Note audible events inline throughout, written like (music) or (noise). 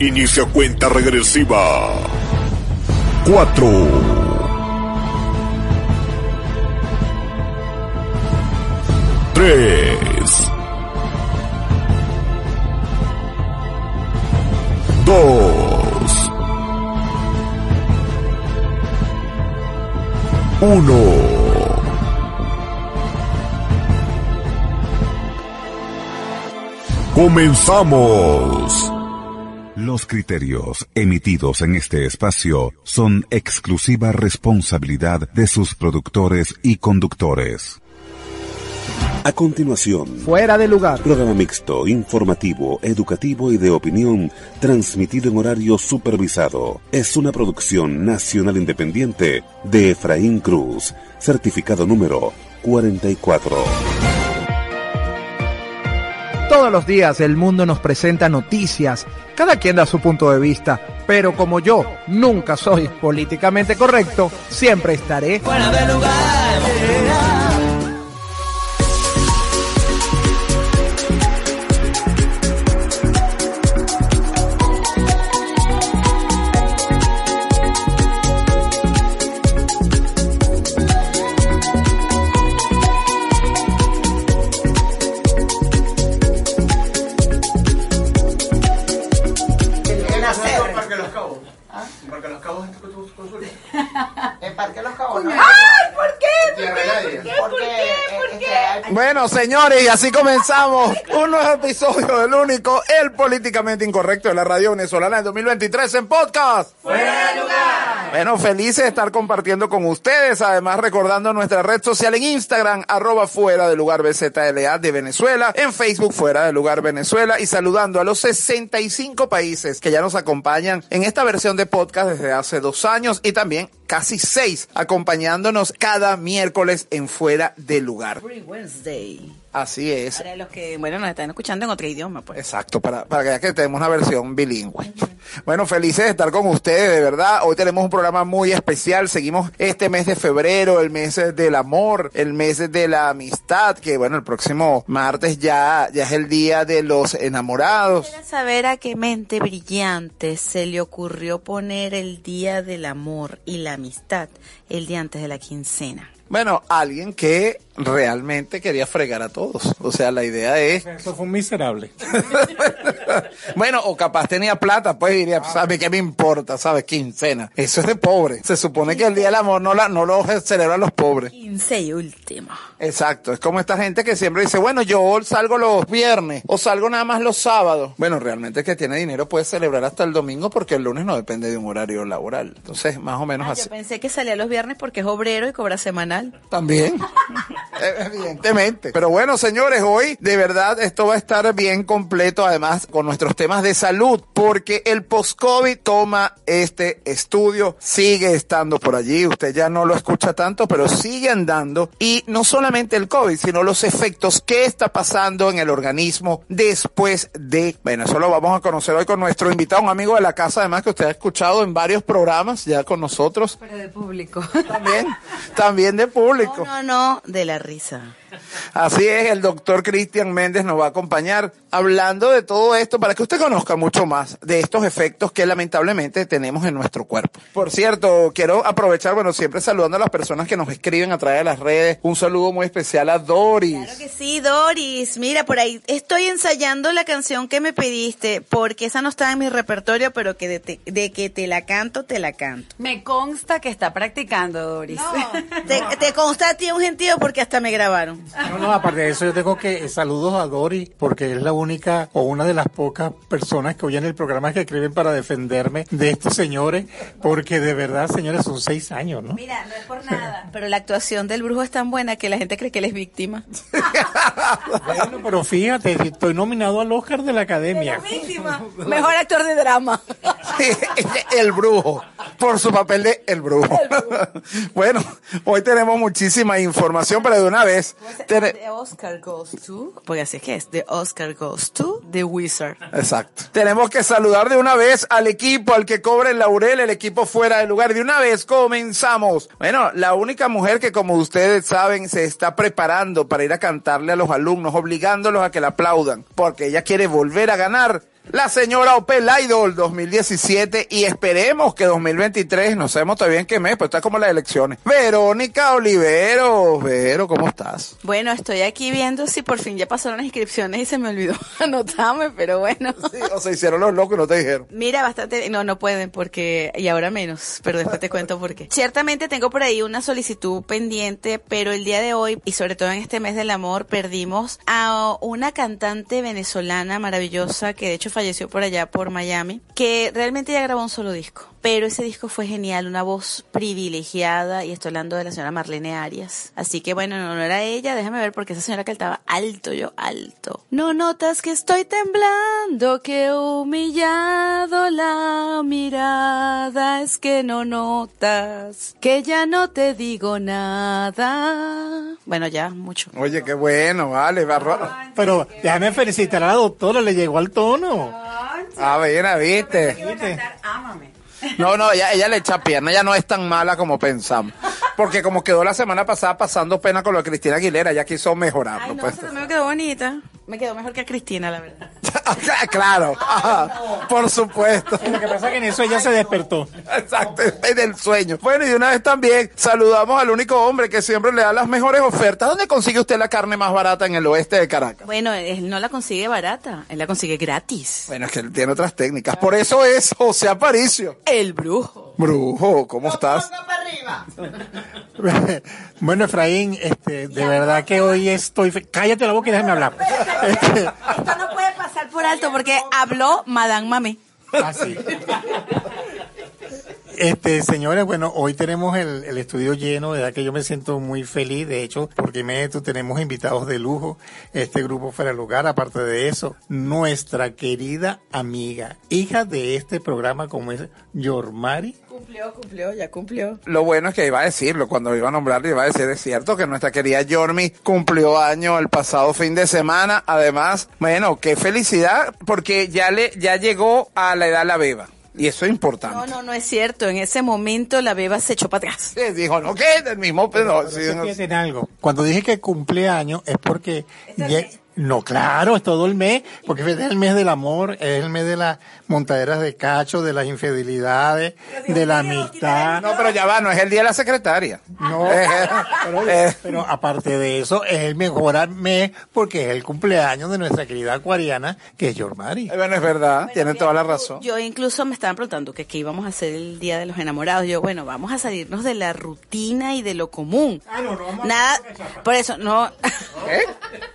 Inicia cuenta regresiva. 4. 3. 2. 1. Comenzamos. Los criterios emitidos en este espacio son exclusiva responsabilidad de sus productores y conductores. A continuación, Fuera de lugar. programa mixto, informativo, educativo y de opinión, transmitido en horario supervisado. Es una producción nacional independiente de Efraín Cruz, certificado número 44. Todos los días el mundo nos presenta noticias, cada quien da su punto de vista, pero como yo nunca soy políticamente correcto, siempre estaré fuera de lugar. Parque Los Cabos. ¿no? ¡Ay! ¿Por qué? Tierra de nadie. Porque, eh, este, hay- Bueno, señores, y así comenzamos un nuevo episodio del único, el políticamente incorrecto de la radio venezolana del 2023 en podcast. ¡Fuera de lugar! Bueno, felices de estar compartiendo con ustedes, además recordando nuestra red social en Instagram, arroba fuera de lugar BZLA de Venezuela, en Facebook fuera de lugar Venezuela y saludando a los 65 países que ya nos acompañan en esta versión de podcast desde hace dos años y también casi seis acompañándonos cada miércoles en fuera de lugar. Wednesday. Así es. Para los que, bueno, nos están escuchando en otro idioma, pues. Exacto, para, para que, ya que tenemos una versión bilingüe. Bueno, felices de estar con ustedes, de verdad. Hoy tenemos un programa muy especial. Seguimos este mes de febrero, el mes del amor, el mes de la amistad, que bueno, el próximo martes ya, ya es el día de los enamorados. Quisiera saber a qué mente brillante se le ocurrió poner el Día del Amor y la Amistad el día antes de la quincena. Bueno, alguien que realmente quería fregar a todos. O sea, la idea es Eso fue un miserable. (laughs) bueno, o capaz tenía plata, pues diría, ¿sabe qué me importa? ¿Sabes? Quincena. Eso es de pobre. Se supone que el Día del Amor no, la, no lo celebran los pobres. Quince y último. Exacto. Es como esta gente que siempre dice, bueno, yo salgo los viernes o salgo nada más los sábados. Bueno, realmente el que tiene dinero puede celebrar hasta el domingo porque el lunes no depende de un horario laboral. Entonces, más o menos Ah, así. yo pensé que salía los viernes porque es obrero y cobra semanal. También. (laughs) Evidentemente. Pero bueno, señores, hoy de verdad esto va a estar bien completo, además con nuestros temas de salud, porque el post-COVID toma este estudio, sigue estando por allí, usted ya no lo escucha tanto, pero sigue andando. Y no solamente el COVID, sino los efectos que está pasando en el organismo después de... Bueno, eso lo vamos a conocer hoy con nuestro invitado, un amigo de la casa, además que usted ha escuchado en varios programas ya con nosotros. Pero de público. También, también de público. No, no, no, de la risa. Así es, el doctor Cristian Méndez nos va a acompañar hablando de todo esto para que usted conozca mucho más de estos efectos que lamentablemente tenemos en nuestro cuerpo. Por cierto, quiero aprovechar, bueno, siempre saludando a las personas que nos escriben a través de las redes. Un saludo muy especial a Doris. Claro que sí, Doris. Mira, por ahí estoy ensayando la canción que me pediste, porque esa no está en mi repertorio, pero que de, te- de que te la canto, te la canto. Me consta que está practicando, Doris. (laughs) Te, te consta a ti un gentío porque hasta me grabaron. No, no, aparte de eso, yo tengo que saludos a Dori, porque es la única o una de las pocas personas que oyen el programa que escriben para defenderme de estos señores, porque de verdad, señores, son seis años, ¿no? Mira, no es por nada, (laughs) pero la actuación del brujo es tan buena que la gente cree que él es víctima. (laughs) Bueno, pero fíjate, estoy nominado al Oscar de la Academia. Víctima. Mejor actor de drama. (laughs) El brujo, por su papel de el brujo. Bueno, hoy tenemos muchísima información, pero de una vez. The Oscar goes to, porque así es que es, The Oscar goes to The Wizard. Exacto. Tenemos que saludar de una vez al equipo, al que cobra el laurel, el equipo fuera de lugar. De una vez comenzamos. Bueno, la única mujer que como ustedes saben se está preparando para ir a cantarle a los alumnos, obligándolos a que la aplaudan, porque ella quiere volver a ganar. La señora Opel Idol 2017 y esperemos que 2023, no sabemos todavía en qué mes, pero está como las elecciones. Verónica Olivero, Vero, ¿cómo estás? Bueno, estoy aquí viendo si por fin ya pasaron las inscripciones y se me olvidó (laughs) anotarme, pero bueno. Sí, o se hicieron los locos y no te dijeron. Mira, bastante, no, no pueden porque, y ahora menos, pero después te cuento por qué. (laughs) Ciertamente tengo por ahí una solicitud pendiente, pero el día de hoy, y sobre todo en este mes del amor, perdimos a una cantante venezolana maravillosa que de hecho falleció por allá, por Miami, que realmente ya grabó un solo disco. Pero ese disco fue genial, una voz privilegiada, y estoy hablando de la señora Marlene Arias. Así que bueno, no, no era ella, déjame ver porque esa señora cantaba alto, yo alto. No notas que estoy temblando, que humillado la mirada, es que no notas, que ya no te digo nada. Bueno, ya, mucho. Oye, qué bueno, vale, barro. Pero déjame felicitar a la doctora, le llegó al tono. Ah, bien, viste. No, no, ella, ella le echa pierna, ella no es tan mala como pensamos. Porque como quedó la semana pasada pasando pena con lo de Cristina Aguilera, ella quiso mejorarlo. Ay, no, pues. me quedó bonita. Me quedó mejor que a Cristina, la verdad. (laughs) claro, ajá, por supuesto. Lo que pasa es que en eso ella se despertó. Exacto, es del sueño. Bueno, y de una vez también saludamos al único hombre que siempre le da las mejores ofertas. ¿Dónde consigue usted la carne más barata en el oeste de Caracas? Bueno, él no la consigue barata, él la consigue gratis. Bueno, es que él tiene otras técnicas. Por eso es José Aparicio. El brujo. Brujo, ¿cómo estás? (laughs) Bueno, Efraín, este, de verdad que hoy estoy... Cállate la boca y déjame hablar. Este, Esto no puede pasar por alto porque habló Madame Mami. así. Este, señores, bueno, hoy tenemos el, el estudio lleno, de verdad que yo me siento muy feliz, de hecho, porque me, tenemos invitados de lujo, este grupo fuera lugar, aparte de eso, nuestra querida amiga, hija de este programa como es Yormari, Cumplió, cumplió, ya cumplió. Lo bueno es que iba a decirlo, cuando iba a nombrarlo iba a decir, es cierto que nuestra querida Yormi cumplió año el pasado fin de semana. Además, bueno, qué felicidad, porque ya le, ya llegó a la edad la beba. Y eso es importante. No, no, no es cierto. En ese momento la beba se echó para atrás. Sí, dijo, no, ¿qué? Del mismo, pero no, sí, no. algo. Cuando dije que cumpleaños es porque no, claro, es todo el mes, porque es el mes del amor, es el mes de las montaderas de cacho, de las infidelidades, de la amistad. No, pero ya va, no es el día de la secretaria. No, (laughs) Eh, pero, eh, pero aparte de eso, es el mejor mes porque es el cumpleaños de nuestra querida acuariana, que es Yormari. eh, bueno, es verdad, tienen toda la razón. Yo incluso me estaban preguntando que qué íbamos a hacer el Día de los Enamorados. Yo, bueno, vamos a salirnos de la rutina y de lo común. Nada, por eso, no... ¿Eh?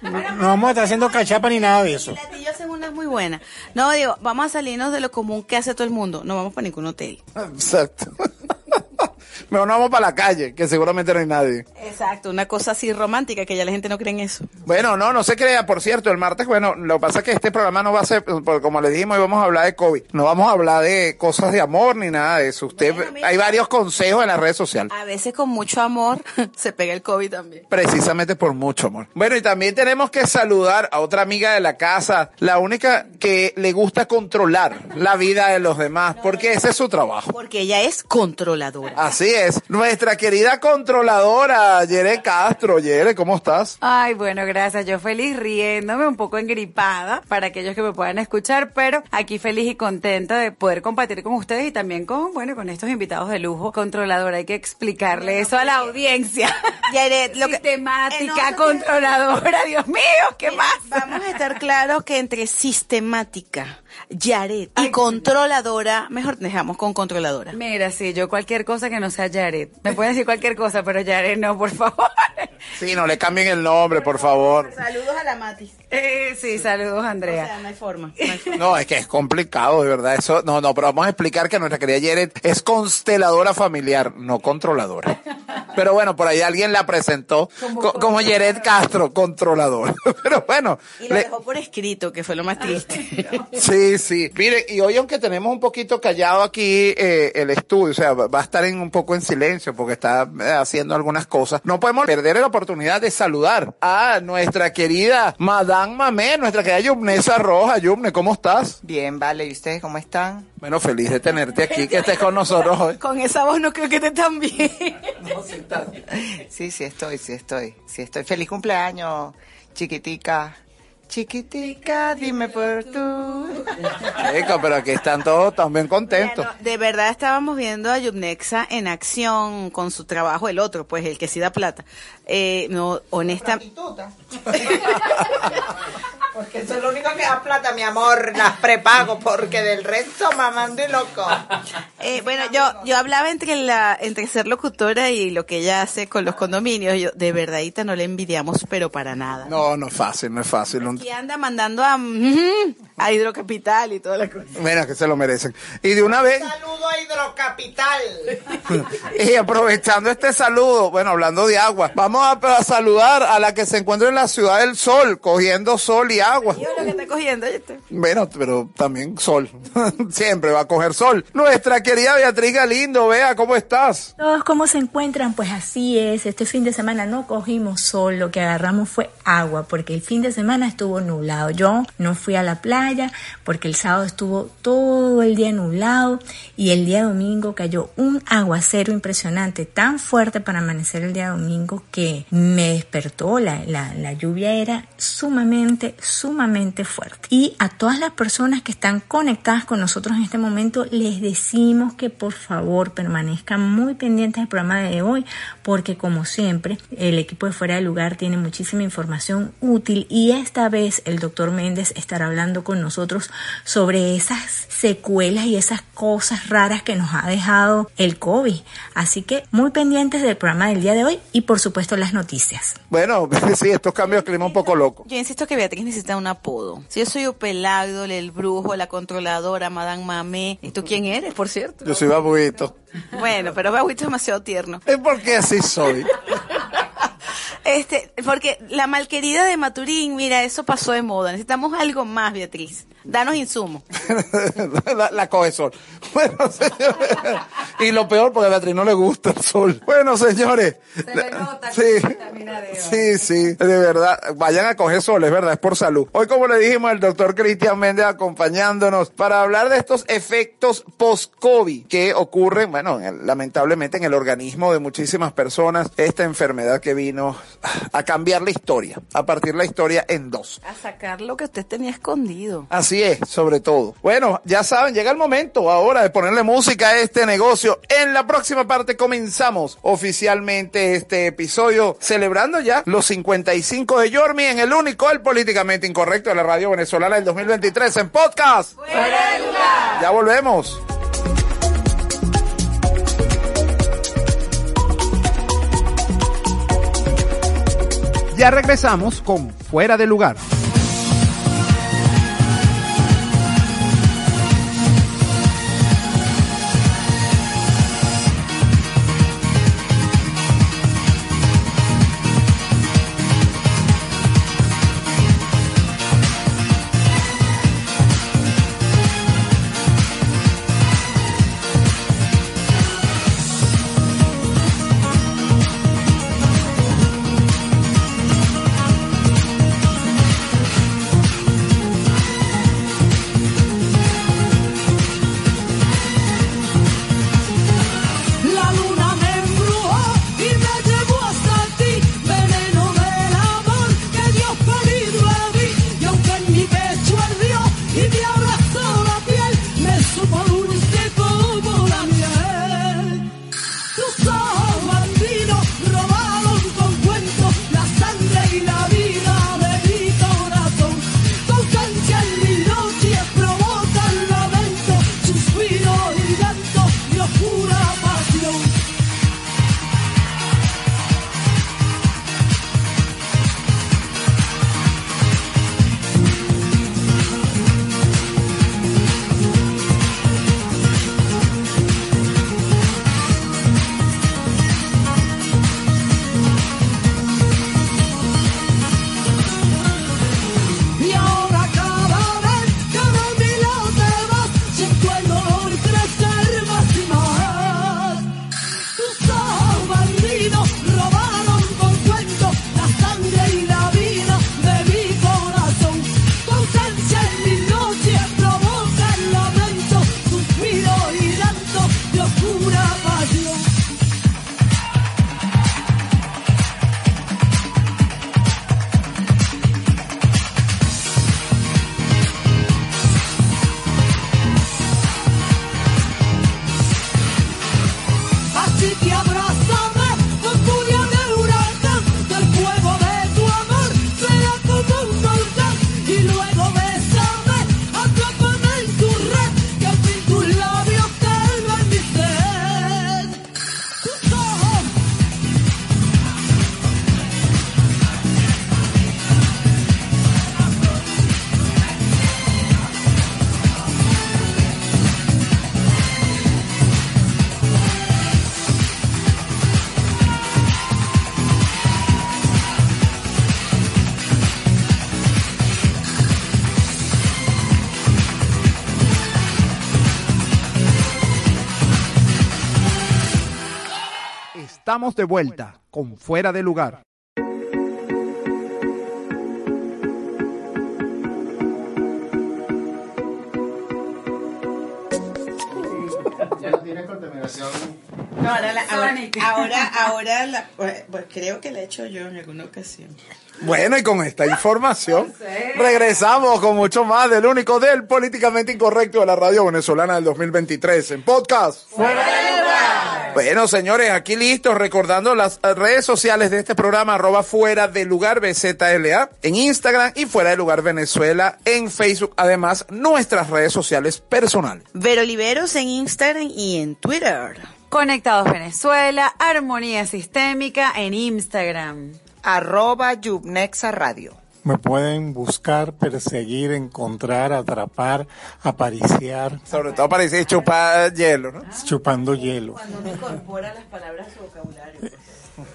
No, no vamos a (laughs) estar haciendo cachapa ni nada de eso. Platillo hacen unas muy buenas. No, digo, vamos a salirnos de lo común que hace todo el mundo. No vamos para ningún hotel. Exacto. Mejor no vamos para la calle, que seguramente no hay nadie. Exacto, una cosa así romántica que ya la gente no cree en eso. Bueno, no, no se crea. Por cierto, el martes, bueno, lo que pasa es que este programa no va a ser, porque como le dijimos, hoy vamos a hablar de COVID. No vamos a hablar de cosas de amor ni nada de eso. Usted, Bueno, mira. hay varios consejos en las redes sociales. A veces con mucho amor (laughs) se pega el COVID también. Precisamente por mucho amor. Bueno, y también tenemos que saludar a otra amiga de la casa, la única que le gusta controlar la vida de los demás, porque ese es su trabajo. Porque ella es controladora. Así es. Nuestra querida controladora, Yere Castro. Yere, ¿cómo estás? Ay, bueno, gracias. Yo feliz riéndome, un poco engripada para aquellos que me puedan escuchar, pero aquí feliz y contenta de poder compartir con ustedes y también con, bueno, con estos invitados de lujo. Controladora, hay que explicarle eso a la audiencia. (laughs) Yaret, lo que- Sistemática, Eh, no, controladora, Dios mío, ¿qué más? Vamos a estar claros que entre sistemática Yaret y controladora, mejor dejamos con controladora. Mira, sí, yo cualquier cosa que no sea Jared. Me pueden decir cualquier cosa, pero Jared no, por favor. Sí, no le cambien el nombre, por favor. Saludos a la Mati. Eh, sí, saludos, Andrea. O sea, no hay forma. no hay forma. No, es que es complicado, de verdad. Eso, no, no, pero vamos a explicar que nuestra querida Jared es consteladora familiar, no controladora. Pero bueno, por ahí alguien la presentó co- como Jared Castro, controladora. (laughs) Pero bueno, Y lo le- dejó por escrito, que fue lo más triste. Sí, sí. Miren, y hoy aunque tenemos un poquito callado aquí eh, el estudio, o sea, va va a estar en un poco en silencio porque está eh, haciendo algunas cosas, no podemos perder la oportunidad de saludar a nuestra querida Madame Mamé, nuestra querida Yumnesa Roja. Yumne, ¿cómo estás? Bien, vale. ¿Y ustedes cómo están? Bueno, feliz de tenerte aquí, que estés con nosotros hoy. Con esa voz no creo que te tan (laughs) bien. Sí, sí estoy, sí estoy. Sí estoy. Feliz cumpleaños, chiquitica. Chiquitica, dime por tú. Chico, pero aquí están todos también contentos. Bueno, de verdad estábamos viendo a Yubnexa en acción con su trabajo, el otro, pues el que sí da plata. Eh, no, honesta, (laughs) Porque eso es lo único que da plata, mi amor. Las prepago, porque del resto mamando y loco. (laughs) Eh, bueno, yo, yo hablaba entre la, entre ser locutora y lo que ella hace con los condominios. Yo, de verdadita no le envidiamos, pero para nada. No, no es fácil, no es fácil. Un- Y anda mandando a, a Hidrocapital y toda la cosa. Mira que se lo merecen. Y de una vez, Saludo a Hidrocapital. (laughs) Y aprovechando este saludo, bueno, hablando de agua, vamos a, a saludar a la que se encuentra en la ciudad del sol, cogiendo sol y agua. Yo lo que está cogiendo, ¿oíste? Bueno, pero también sol. (laughs) Siempre va a coger sol. Nuestra querida Beatriz Galindo, vea, ¿cómo estás? Todos cómo se encuentran, pues así es. Este fin de semana no cogimos sol, lo que agarramos fue agua, porque el fin de semana estuvo nublado. Yo no fui a la playa porque el sábado estuvo todo el día nublado y el día domingo cayó un aguacero impresionante, tan fuerte para amanecer el día domingo que me despertó. La, la, la lluvia era sumamente, sumamente fuerte. Y a todas las personas que están conectadas con nosotros en este momento, les decimos que por favor permanezcan muy pendientes del programa de hoy, porque como siempre, el equipo de Fuera de Lugar tiene muchísima información útil y esta vez el doctor Méndez estará hablando con nosotros sobre esas secuelas y esas cosas raras que nos ha dejado el COVID. Así que muy pendientes del programa del día de hoy y por supuesto las noticias. Bueno, (laughs) sí, estos cambios de clima un poco locos. Yo insisto que Beatriz necesita un apodo. Si yo soy Upel el brujo, la controladora, Madame Mamé. ¿Y tú quién eres, por cierto? Yo soy babuito. Bueno, pero Babuito es demasiado tierno. Es porque así soy. (laughs) Este, porque la malquerida de Maturín, mira, eso pasó de moda. Necesitamos algo más, Beatriz. Danos insumo. (laughs) la, la coge sol. Bueno, señores. (laughs) Y lo peor, porque a Beatriz no le gusta el sol. Bueno, señores. Se le nota Sí. Sí, sí, de verdad. Vayan a coger sol, es verdad, es por salud. Hoy, como le dijimos, el doctor Cristian Méndez acompañándonos para hablar de estos efectos post-COVID que ocurren, bueno, lamentablemente en el organismo de muchísimas personas. Esta enfermedad que vino a cambiar la historia, a partir la historia en dos. A sacar lo que usted tenía escondido. Así es, sobre todo. Bueno, ya saben, llega el momento ahora de ponerle música a este negocio. En la próxima parte comenzamos oficialmente este episodio celebrando ya los 55 de Yormi en el único, el políticamente incorrecto de la radio venezolana del 2023 en podcast. Ya volvemos. Ya regresamos con Fuera de Lugar. Estamos de vuelta con Fuera de Lugar. Ya no tiene contaminación. No, ahora, la- ahora, ahora, ahora la- pues, pues creo que la he hecho yo en alguna ocasión. Bueno, y con esta información (laughs) regresamos con mucho más del único del políticamente incorrecto de la radio venezolana del 2023 en podcast. Bueno, señores, aquí listos, recordando las redes sociales de este programa, arroba fuera de lugar BZLA, en Instagram y fuera de lugar Venezuela en Facebook, además nuestras redes sociales personales. Vero Oliveros en Instagram y en Twitter. Conectados Venezuela, Armonía Sistémica en Instagram. Arroba Yubnexa Radio. Me pueden buscar, perseguir, encontrar, atrapar, apariciar, Sobre todo para decir chupar hielo, ¿no? chupando hielo. Cuando uno incorpora las palabras a su vocabulario.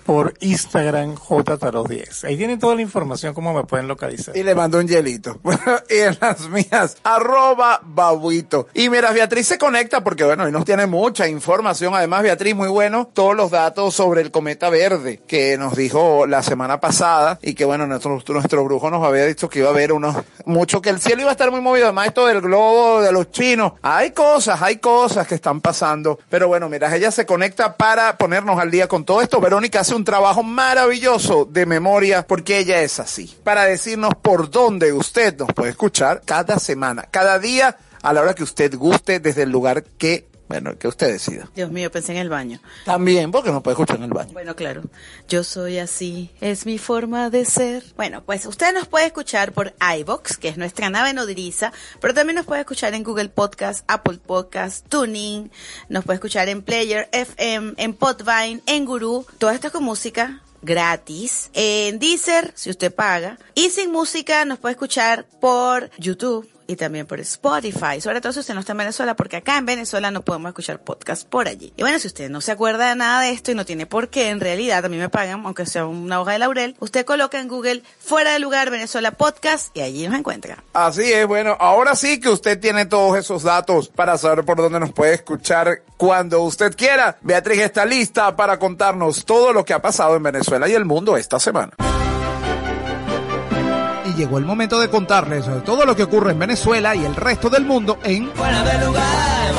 Por Instagram JTaros10. Ahí tienen toda la información cómo me pueden localizar. Y le mando un hielito. (laughs) y en las mías, arroba babuito. Y mira, Beatriz se conecta porque, bueno, hoy nos tiene mucha información. Además, Beatriz, muy bueno, todos los datos sobre el cometa verde que nos dijo la semana pasada y que, bueno, nuestro, nuestro brujo nos había dicho que iba a haber unos, mucho, que el cielo iba a estar muy movido. Además, esto del globo, de los chinos. Hay cosas, hay cosas que están pasando. Pero bueno, mira, ella se conecta para ponernos al día con todo esto. Verónica hace un trabajo maravilloso de memoria porque ella es así. Para decirnos por dónde usted nos puede escuchar cada semana, cada día, a la hora que usted guste, desde el lugar que, bueno, que usted decida. Dios mío, pensé en el baño. También porque nos puede escuchar en el baño. Bueno, claro. Yo soy así, es mi forma de ser. Bueno, pues usted nos puede escuchar por iVox, que es nuestra nave nodriza, pero también nos puede escuchar en Google Podcast, Apple Podcast, Tuning, nos puede escuchar en Player FM, en Podvine, en Guru, todo esto con música gratis, en Deezer, si usted paga, y sin música nos puede escuchar por YouTube y también por Spotify, sobre todo si usted no está en Venezuela, porque acá en Venezuela no podemos escuchar podcast por allí. Y bueno, si usted no se acuerda de nada de esto y no tiene por qué, en realidad a mí me pagan, aunque sea una hoja de laurel, usted coloca en Google fuera de lugar Venezuela podcast y allí nos encuentra. Así es, bueno, ahora sí que usted tiene todos esos datos para saber por dónde nos puede escuchar cuando usted quiera. Beatriz está lista para contarnos todo lo que ha pasado en Venezuela y el mundo esta semana. Llegó el momento de contarles sobre todo lo que ocurre en Venezuela y el resto del mundo en Fuera de lugar.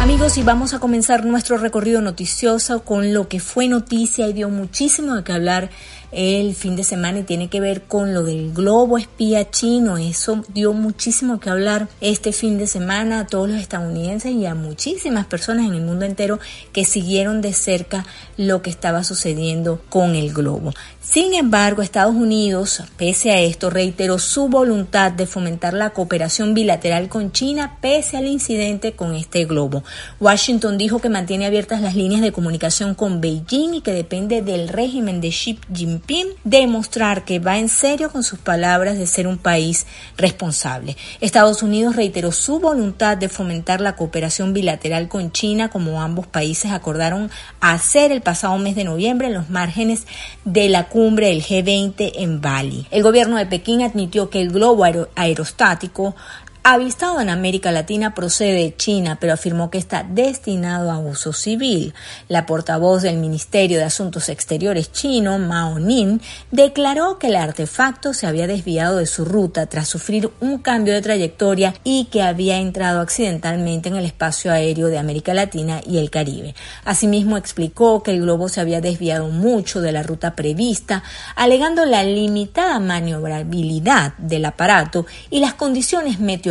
Amigos, y vamos a comenzar nuestro recorrido noticioso con lo que fue noticia y dio muchísimo de qué hablar el fin de semana y tiene que ver con lo del globo espía chino. Eso dio muchísimo que hablar este fin de semana a todos los estadounidenses y a muchísimas personas en el mundo entero que siguieron de cerca lo que estaba sucediendo con el globo. Sin embargo, Estados Unidos, pese a esto, reiteró su voluntad de fomentar la cooperación bilateral con China pese al incidente con este globo. Washington dijo que mantiene abiertas las líneas de comunicación con Beijing y que depende del régimen de Xi Jinping demostrar que va en serio con sus palabras de ser un país responsable. Estados Unidos reiteró su voluntad de fomentar la cooperación bilateral con China como ambos países acordaron hacer el pasado mes de noviembre en los márgenes de la cumbre del G20 en Bali. El gobierno de Pekín admitió que el globo aero- aerostático avistado en América Latina procede de China, pero afirmó que está destinado a uso civil. La portavoz del Ministerio de Asuntos Exteriores chino, Mao Nin, declaró que el artefacto se había desviado de su ruta tras sufrir un cambio de trayectoria y que había entrado accidentalmente en el espacio aéreo de América Latina y el Caribe. Asimismo, explicó que el globo se había desviado mucho de la ruta prevista, alegando la limitada maniobrabilidad del aparato y las condiciones meteorológicas.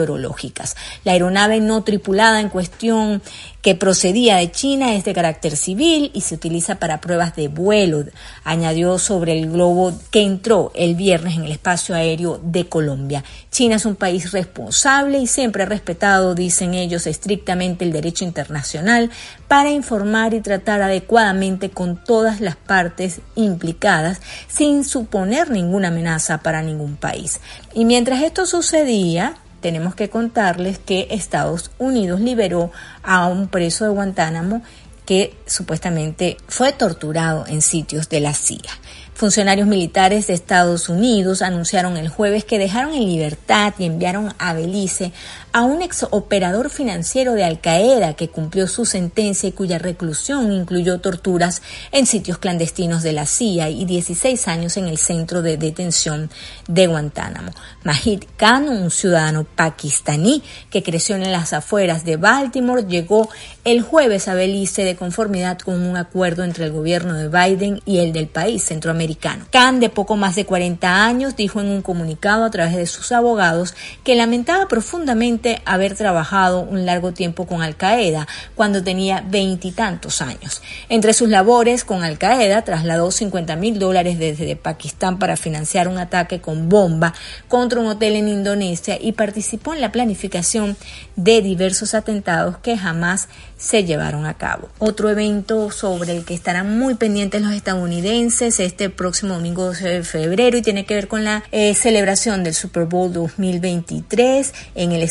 La aeronave no tripulada en cuestión que procedía de China es de carácter civil y se utiliza para pruebas de vuelo, añadió sobre el globo que entró el viernes en el espacio aéreo de Colombia. China es un país responsable y siempre ha respetado, dicen ellos, estrictamente el derecho internacional para informar y tratar adecuadamente con todas las partes implicadas sin suponer ninguna amenaza para ningún país. Y mientras esto sucedía, tenemos que contarles que Estados Unidos liberó a un preso de Guantánamo que supuestamente fue torturado en sitios de la CIA. Funcionarios militares de Estados Unidos anunciaron el jueves que dejaron en libertad y enviaron a Belice a un ex operador financiero de Al Qaeda que cumplió su sentencia y cuya reclusión incluyó torturas en sitios clandestinos de la CIA y 16 años en el centro de detención de Guantánamo. Mahid Khan, un ciudadano pakistaní que creció en las afueras de Baltimore, llegó el jueves a Belice de conformidad con un acuerdo entre el gobierno de Biden y el del país centroamericano. Khan, de poco más de 40 años, dijo en un comunicado a través de sus abogados que lamentaba profundamente haber trabajado un largo tiempo con Al Qaeda cuando tenía veintitantos años. Entre sus labores con Al Qaeda trasladó 50 mil dólares desde Pakistán para financiar un ataque con bomba contra un hotel en Indonesia y participó en la planificación de diversos atentados que jamás se llevaron a cabo. Otro evento sobre el que estarán muy pendientes los estadounidenses este próximo domingo 12 de febrero y tiene que ver con la eh, celebración del Super Bowl 2023 en el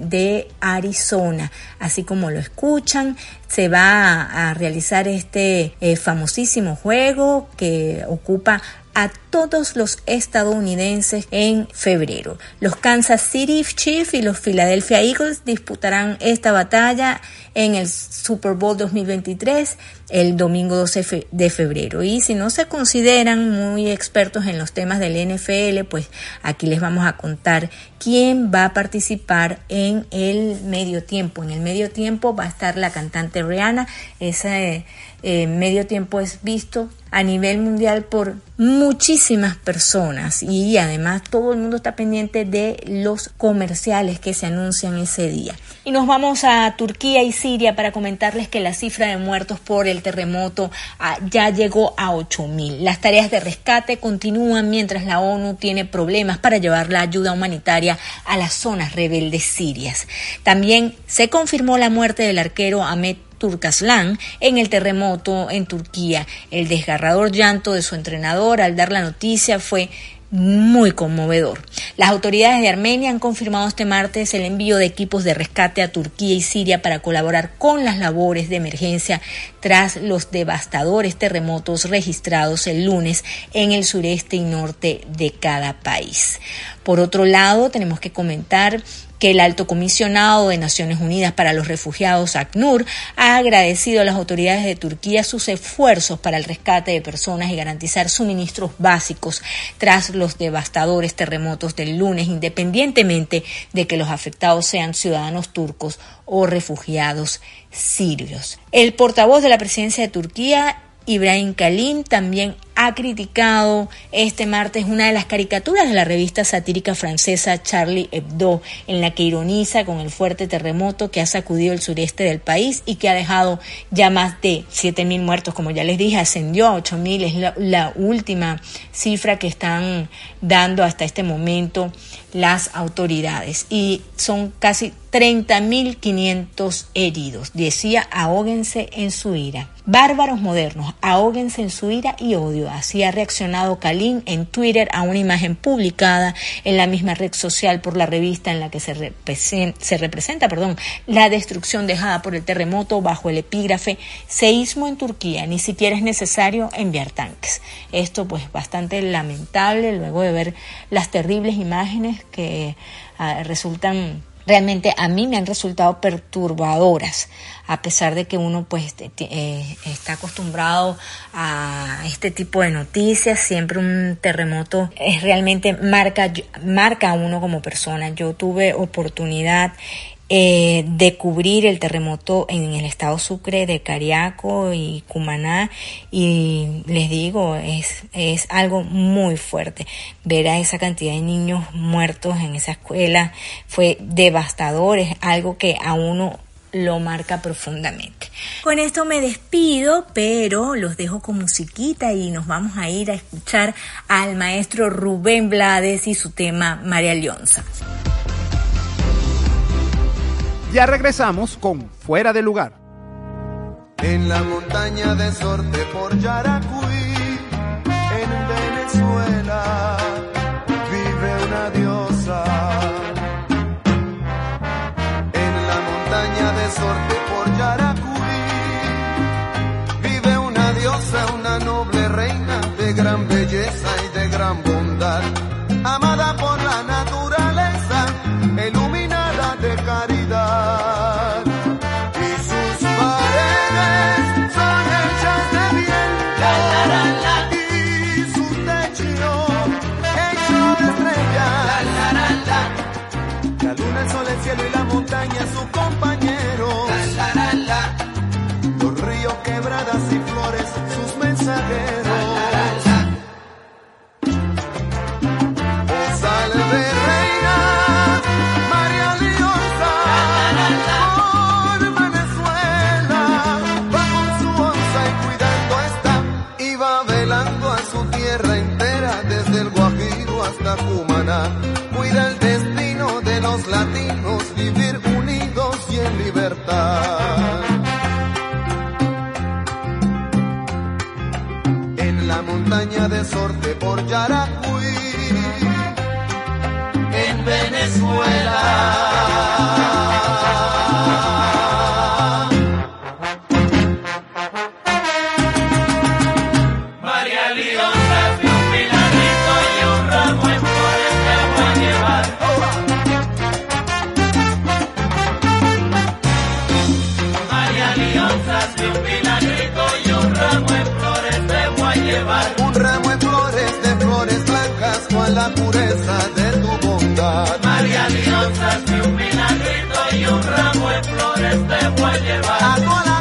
De Arizona. Así como lo escuchan, se va a, realizar este eh, famosísimo juego que ocupa a todos los estadounidenses en febrero. Los Kansas City Chiefs y los Philadelphia Eagles disputarán esta batalla en el Super Bowl 2023 el domingo 12 de febrero. Y si no se consideran muy expertos en los temas del NFL, pues aquí les vamos a contar quién va a participar en el medio tiempo. En el medio tiempo va a estar la cantante Rihanna. Ese eh, medio tiempo es visto a nivel mundial por personas y además todo el mundo está pendiente de los comerciales que se anuncian ese día. Y nos vamos a Turquía y Siria para comentarles que la cifra de muertos por el terremoto ah, ya llegó a 8.000. Las tareas de rescate continúan mientras la ONU tiene problemas para llevar la ayuda humanitaria a las zonas rebeldes sirias. También se confirmó la muerte del arquero Ahmed Turkaslan en el terremoto en Turquía. El desgarrador llanto de su entrenador al dar la noticia fue muy conmovedor. Las autoridades de Armenia han confirmado este martes el envío de equipos de rescate a Turquía y Siria para colaborar con las labores de emergencia tras los devastadores terremotos registrados el lunes en el sureste y norte de cada país. Por otro lado, tenemos que comentar que el alto comisionado de Naciones Unidas para los Refugiados, ACNUR, ha agradecido a las autoridades de Turquía sus esfuerzos para el rescate de personas y garantizar suministros básicos tras los devastadores terremotos del lunes, independientemente de que los afectados sean ciudadanos turcos o refugiados sirios. El portavoz de la presidencia de Turquía Ibrahim Kalin también ha criticado este martes una de las caricaturas de la revista satírica francesa Charlie Hebdo, en la que ironiza con el fuerte terremoto que ha sacudido el sureste del país y que ha dejado ya más de 7.000 muertos, como ya les dije, ascendió a 8.000, es la, la última cifra que están dando hasta este momento las autoridades y son casi 30.500 heridos. Decía, ahóguense en su ira. Bárbaros modernos, ahóguense en su ira y odio. Así ha reaccionado Kalin en Twitter a una imagen publicada en la misma red social por la revista en la que se, representa, se representa perdón, la destrucción dejada por el terremoto bajo el epígrafe Seísmo en Turquía. Ni siquiera es necesario enviar tanques. Esto pues bastante lamentable luego de ver las terribles imágenes que ah, resultan realmente a mí me han resultado perturbadoras, a pesar de que uno pues eh, está acostumbrado a este tipo de noticias, siempre un terremoto es realmente marca, marca a uno como persona. Yo tuve oportunidad eh, de cubrir el terremoto en el estado Sucre de Cariaco y Cumaná y les digo, es, es algo muy fuerte. Ver a esa cantidad de niños muertos en esa escuela fue devastador, es algo que a uno lo marca profundamente. Con esto me despido, pero los dejo con musiquita y nos vamos a ir a escuchar al maestro Rubén Blades y su tema María Leonza. Ya regresamos con Fuera de Lugar. En la montaña de Sorte por Yaracuy, en Venezuela, vive una diosa. En la montaña de Sorte por Yaracuy, vive una diosa, una noble reina de gran belleza y de gran bondad. Amada Cuida el destino de los latinos, vivir unidos y en libertad. En la montaña de Sorte por Yaracuy, en Venezuela. de tu bondad. María Diosa, si un vinagrito y un ramo de flores te voy a llevar. A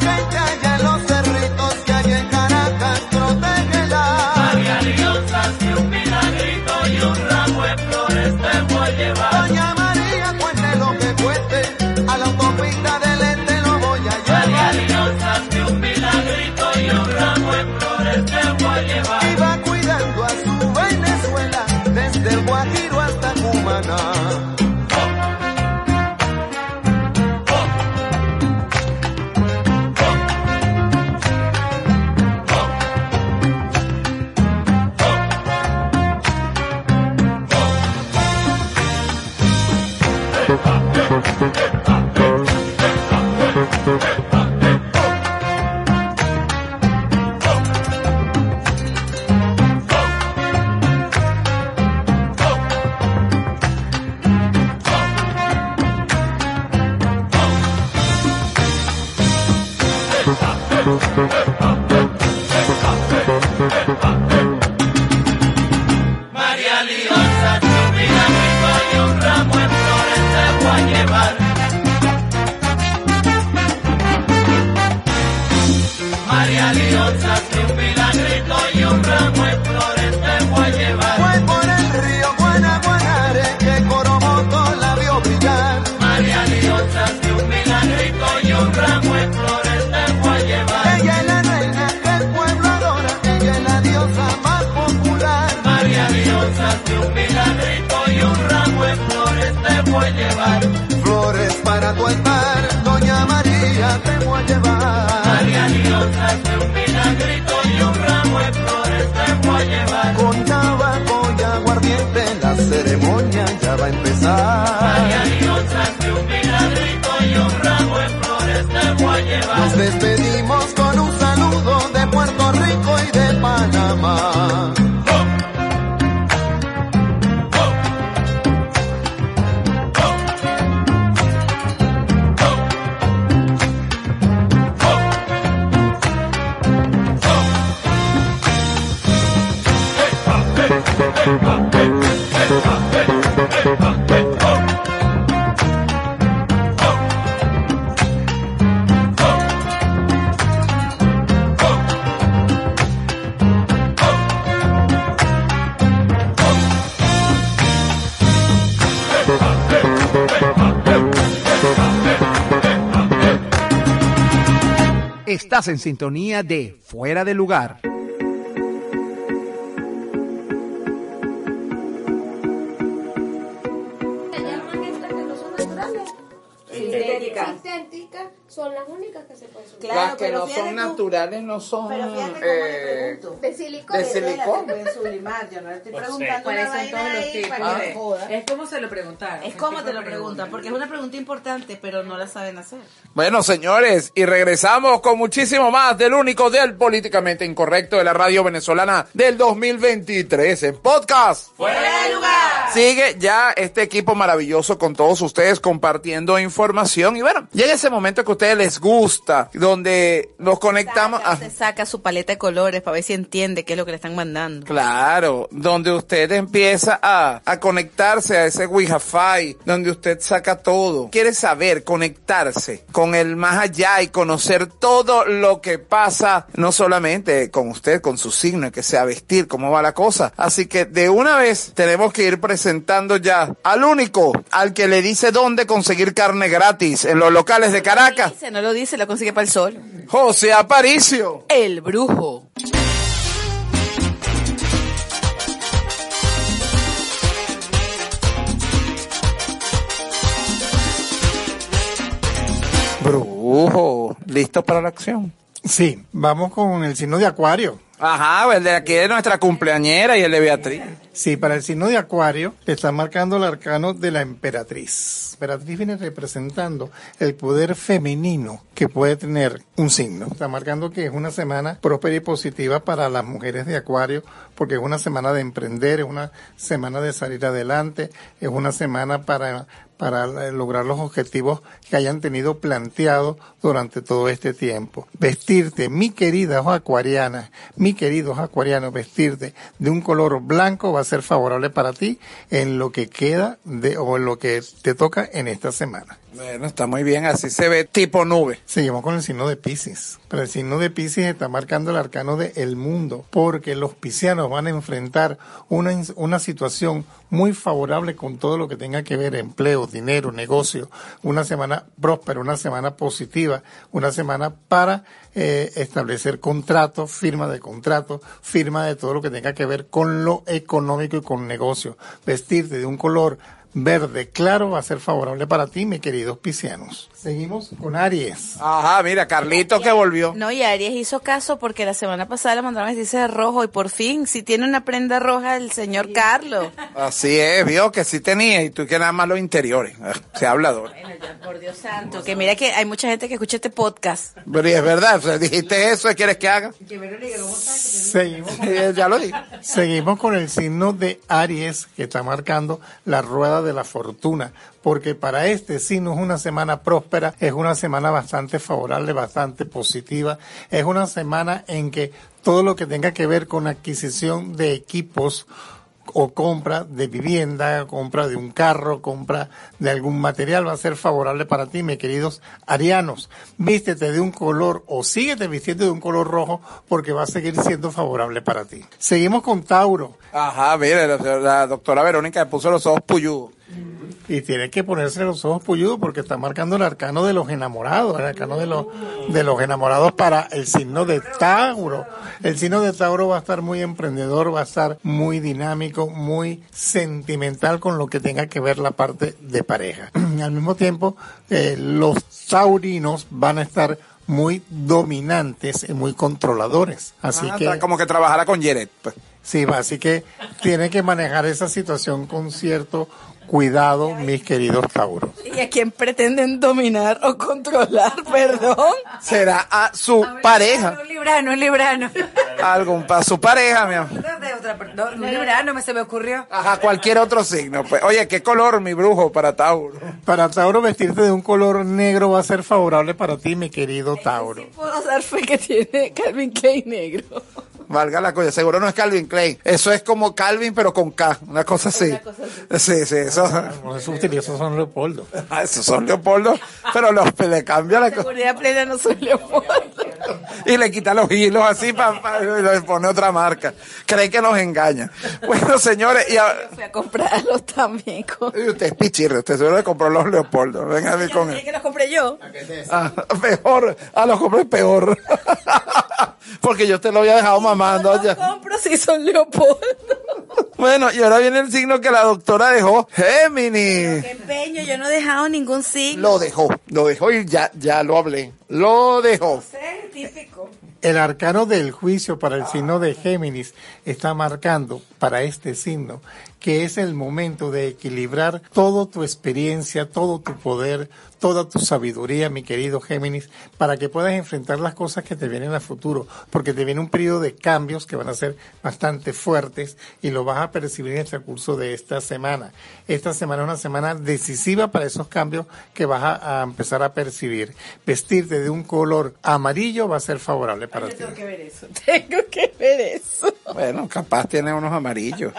en sintonía de Fuera de lugar. Son las únicas que se. Claro, las que no son naturales no son silicona. de silicona. pueden sublimar, yo no le estoy sé. preguntando ¿Cuáles son todos los tipos? que de- joda. Es como se lo preguntaron. Es como te lo preguntan, porque es una pregunta importante, pero no la saben hacer. Bueno, señores, y regresamos con muchísimo más del único del políticamente incorrecto de la radio venezolana del 2023 en podcast. ¡Fuera de lugar! Sigue ya este equipo maravilloso con todos ustedes compartiendo información y bueno, llega ese momento que a ustedes les gusta, donde nos conectamos. Saca, ah, usted saca su paleta de colores para ver si entiende qué es lo que le están mandando. Claro, donde usted empieza a, a conectarse a ese Wi-Fi, donde usted saca todo. Quiere saber, conectarse con el más allá y conocer todo lo que pasa, no solamente con usted, con su signo, que sea vestir, cómo va la cosa. Así que de una vez tenemos que ir presentando ya al único, al que le dice dónde conseguir carne gratis en los locales de Caracas, Dice, no lo dice, lo consigue para el sol. José Aparicio. El brujo. Brujo, ¿listo para la acción? Sí, vamos con el signo de Acuario. Ajá, el de aquí de nuestra cumpleañera y el de Beatriz. Sí, para el signo de Acuario le está marcando el arcano de la emperatriz. Emperatriz viene representando el poder femenino que puede tener un signo. Está marcando que es una semana próspera y positiva para las mujeres de Acuario porque es una semana de emprender, es una semana de salir adelante, es una semana para para lograr los objetivos que hayan tenido planteados durante todo este tiempo. Vestirte, mi querida acuariana, mi queridos acuarianos, vestirte de un color blanco va a ser favorable para ti en lo que queda de, o en lo que te toca en esta semana. Bueno, está muy bien, así se ve tipo nube. Seguimos con el signo de Pisces. Pero el signo de Pisces está marcando el arcano de el mundo, porque los piscianos van a enfrentar una, una situación muy favorable con todo lo que tenga que ver empleo, dinero, negocio, una semana próspera, una semana positiva, una semana para eh, establecer contratos, firma de contratos, firma de todo lo que tenga que ver con lo económico y con negocio. Vestirte de un color verde claro va a ser favorable para ti, mis queridos piscianos. Seguimos con Aries. Ajá, mira, Carlito que volvió. No, y Aries hizo caso porque la semana pasada le mandaron vestirse de rojo y por fin, si tiene una prenda roja el señor Carlos. Así es, vio que sí tenía y tú que nada más los interiores. Ah, Se hablador. Bueno, ya, por Dios santo, que mira que hay mucha gente que escucha este podcast. Pero y es verdad, o sea, dijiste eso, ¿qué quieres que haga? Seguimos, (laughs) ya lo dije. seguimos con el signo de Aries que está marcando la rueda de la fortuna, porque para este signo es una semana próspera, es una semana bastante favorable, bastante positiva, es una semana en que todo lo que tenga que ver con adquisición de equipos o compra de vivienda, compra de un carro, compra de algún material va a ser favorable para ti, mis queridos arianos. Vístete de un color o síguete vistiendo de un color rojo porque va a seguir siendo favorable para ti. Seguimos con Tauro Ajá, mire, la, la doctora Verónica puso los ojos puyudos. Y tiene que ponerse los ojos puyudos porque está marcando el arcano de los enamorados, el arcano de los, de los enamorados para el signo de Tauro. El signo de Tauro va a estar muy emprendedor, va a estar muy dinámico, muy sentimental con lo que tenga que ver la parte de pareja. (clears throat) Al mismo tiempo, eh, los taurinos van a estar muy dominantes y muy controladores. Así Ah, que como que trabajara con Jared. pues. Sí, va, así que tiene que manejar esa situación con cierto cuidado, mis queridos Tauros. ¿Y a quién pretenden dominar o controlar, (laughs) perdón? Será a su pareja. Un librano, un librano. (laughs) Algún para su pareja, mi amor. De otra per- no, un librano me se me ocurrió. Ajá, cualquier otro signo. Pues. Oye, ¿qué color, mi brujo, para Tauro? Para Tauro, vestirte de un color negro va a ser favorable para ti, mi querido Tauro. Puedo dar fe que tiene Calvin Klein negro. Valga la cosa, seguro no es Calvin Klein. Eso es como Calvin, pero con K, una cosa así. Sí, sí, eso. Eso utiliza son Leopoldo. (laughs) Ah, esos son Leopoldo, pero los le cambia la cosa. Seguridad plena no soy Leopoldo. Y le quita los hilos así para le pone otra marca. Cree que nos engaña. Bueno, señores, y, a- Fui a comprarlos también. Con... y usted es pichirre, usted seguro le compró los Leopoldo. Venga a ver con ¿Qué él. que los compré yo? Ah, peor, a los compré peor. (laughs) Porque yo te lo había dejado mamando Los allá. compro si son Leopoldo. (laughs) Bueno, y ahora viene el signo que la doctora dejó. Géminis. Qué empeño, yo no he dejado ningún signo. Lo dejó, lo dejó y ya, ya lo hablé. Lo dejó. típico. El arcano del juicio para el signo de Géminis está marcando para este signo que es el momento de equilibrar toda tu experiencia, todo tu poder, toda tu sabiduría, mi querido Géminis, para que puedas enfrentar las cosas que te vienen a futuro, porque te viene un periodo de cambios que van a ser bastante fuertes y lo vas a percibir en el transcurso de esta semana. Esta semana es una semana decisiva para esos cambios que vas a, a empezar a percibir. Vestirte de un color amarillo va a ser favorable para ti. Tengo que ver eso, (laughs) tengo que ver eso. Bueno, capaz tiene unos amarillos.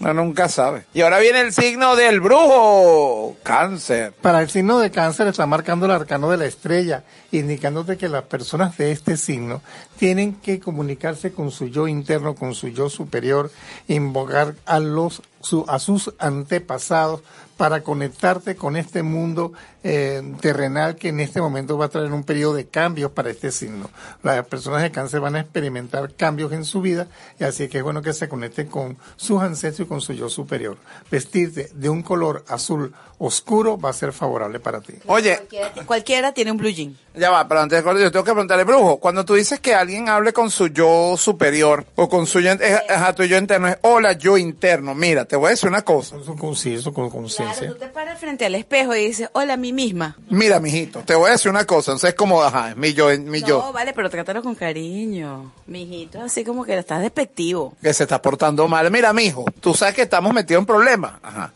No, nunca sabe. Y ahora viene el signo del brujo. Cáncer. Para el signo de cáncer está marcando el arcano de la estrella, indicándote que las personas de este signo tienen que comunicarse con su yo interno, con su yo superior, invocar a los a sus antepasados para conectarte con este mundo eh, terrenal que en este momento va a traer un periodo de cambios para este signo. Las personas de cáncer van a experimentar cambios en su vida y así que es bueno que se conecten con sus ancestros y con su yo superior. Vestirte de un color azul oscuro va a ser favorable para ti. Oye, Cualquiera tiene un blue jean. ya va, pero antes de yo tengo que preguntarle, brujo, cuando tú dices que alguien hable con su yo superior o con su yo, es, es a tu yo interno, es hola yo interno. Mira, te voy a decir una cosa. Con, sí, eso con conciencia. Claro, tú te paras frente al espejo y dices, hola, a mí misma. Mira, mijito, te voy a decir una cosa. Entonces es como, ajá, es mi yo, mi No, yo, vale, pero trátalo con cariño. Mijito, así como que estás despectivo. que se está portando mal. Mira, mijo, tú sabes que estamos metidos en problemas. Ajá.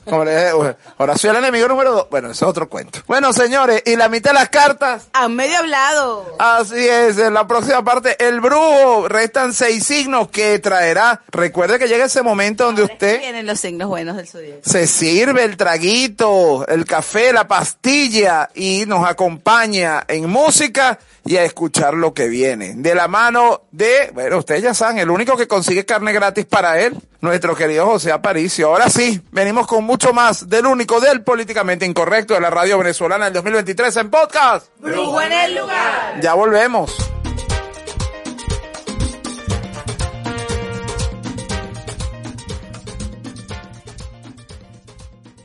Ahora soy el enemigo número dos. Bueno, ese es otro cuento. Bueno, señores, y la mitad de las cartas. Han medio hablado. Así es, en la próxima parte, el brujo. Restan seis signos que traerá. Recuerde que llega ese momento donde usted Vienen los signos buenos del zodiaco. se sirve el traguito, el café, la pastilla y nos acompaña en música y a escuchar lo que viene. De la mano de, bueno, ustedes ya saben, el único que consigue carne gratis para él, nuestro querido José Aparicio. Ahora sí, venimos con mucho más del único, del políticamente incorrecto de la radio venezolana del 2023 en podcast. Brujo en el lugar. Ya volvemos.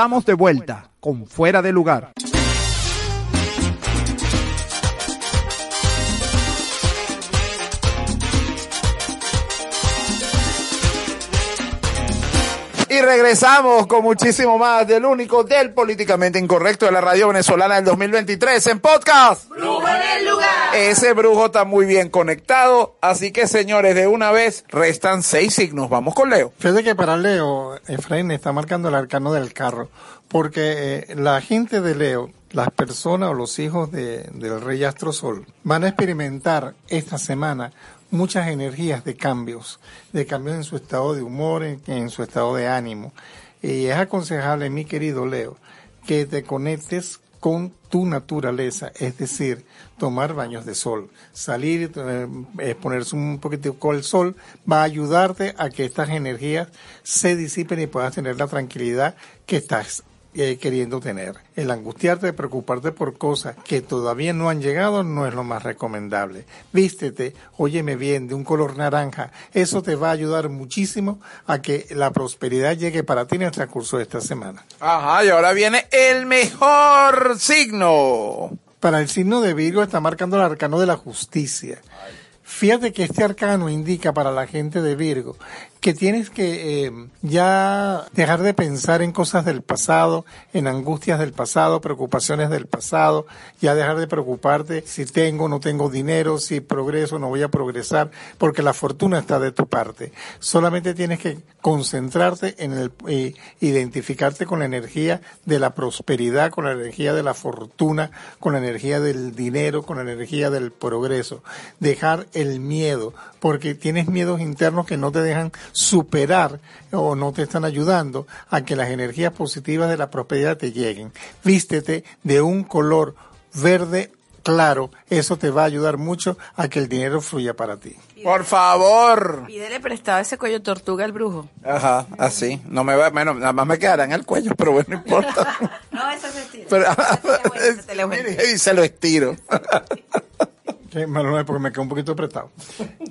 Estamos de vuelta con Fuera de Lugar. Y regresamos con muchísimo más del único, del políticamente incorrecto de la radio venezolana del 2023 en podcast. Brujo en el lugar. Ese brujo está muy bien conectado. Así que, señores, de una vez restan seis signos. Vamos con Leo. Fíjate que para Leo, Efraín está marcando el arcano del carro, porque eh, la gente de Leo, las personas o los hijos de- del rey Astro Sol, van a experimentar esta semana muchas energías de cambios, de cambios en su estado de humor, en, en su estado de ánimo. Y es aconsejable, mi querido Leo, que te conectes con tu naturaleza, es decir, tomar baños de sol, salir, eh, exponerse un poquito con el sol, va a ayudarte a que estas energías se disipen y puedas tener la tranquilidad que estás eh, queriendo tener. El angustiarte, preocuparte por cosas que todavía no han llegado no es lo más recomendable. Vístete, óyeme bien, de un color naranja. Eso te va a ayudar muchísimo a que la prosperidad llegue para ti en el transcurso de esta semana. Ajá, y ahora viene el mejor signo. Para el signo de Virgo está marcando el arcano de la justicia. Fíjate que este arcano indica para la gente de Virgo que tienes que eh, ya dejar de pensar en cosas del pasado, en angustias del pasado, preocupaciones del pasado, ya dejar de preocuparte si tengo o no tengo dinero, si progreso o no voy a progresar, porque la fortuna está de tu parte. Solamente tienes que concentrarte en el, eh, identificarte con la energía de la prosperidad, con la energía de la fortuna, con la energía del dinero, con la energía del progreso. Dejar el miedo, porque tienes miedos internos que no te dejan superar o no te están ayudando a que las energías positivas de la prosperidad te lleguen. Vístete de un color verde claro, eso te va a ayudar mucho a que el dinero fluya para ti. Por favor. Pídele prestado ese cuello tortuga al brujo. Ajá, así. No me va, bueno, nada más me quedará en el cuello, pero bueno, no importa. (laughs) No, eso se estira. (laughs) Pero, y se lo estiro. (laughs) Qué malo es porque me quedó un poquito apretado.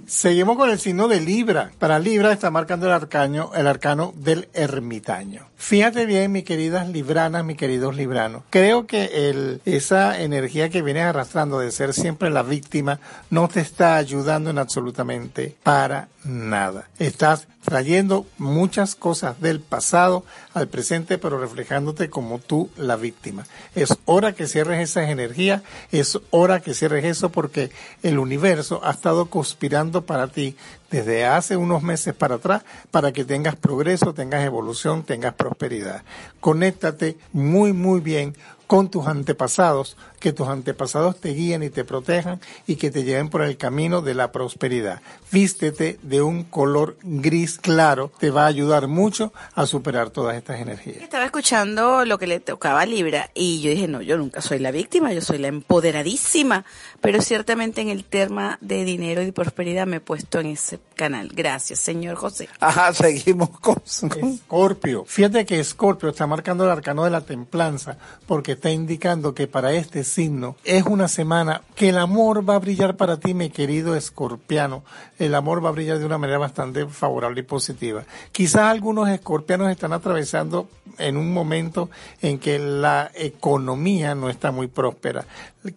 Seguimos con el signo de Libra. Para Libra está marcando el arcano, el arcano del ermitaño. Fíjate bien, mis queridas libranas, mis queridos libranos. Creo que esa energía que vienes arrastrando de ser siempre la víctima no te está ayudando en absolutamente para nada. Estás trayendo muchas cosas del pasado al presente, pero reflejándote como tú la víctima. Es hora que cierres esas energías, es hora que cierres eso porque el universo ha estado conspirando para ti desde hace unos meses para atrás para que tengas progreso, tengas evolución, tengas prosperidad. Conéctate muy, muy bien con tus antepasados, que tus antepasados te guíen y te protejan y que te lleven por el camino de la prosperidad. Vístete de un color gris claro, te va a ayudar mucho a superar todas estas energías. Estaba escuchando lo que le tocaba a Libra y yo dije, no, yo nunca soy la víctima, yo soy la empoderadísima, pero ciertamente en el tema de dinero y prosperidad me he puesto en ese canal. Gracias, señor José. Ajá, seguimos con... Escorpio. Fíjate que Escorpio está marcando el arcano de la templanza porque está indicando que para este signo es una semana que el amor va a brillar para ti, mi querido escorpiano. El amor va a brillar de una manera bastante favorable y positiva. Quizás algunos escorpianos están atravesando en un momento en que la economía no está muy próspera,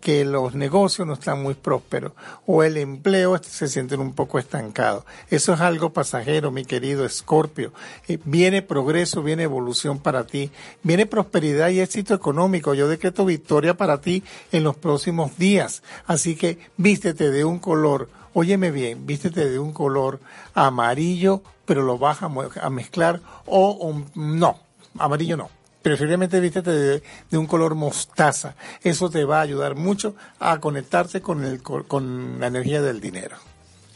que los negocios no están muy prósperos o el empleo se sienten un poco estancados. Eso es algo pasajero, mi querido Escorpio. Eh, viene progreso, viene evolución para ti, viene prosperidad y éxito económico. Yo decreto victoria para ti en los próximos días. Así que vístete de un color, óyeme bien, vístete de un color amarillo, pero lo vas a, mezclar o, no, amarillo no. Preferiblemente vístete de, de un color mostaza. Eso te va a ayudar mucho a conectarte con, el, co- con la energía del dinero.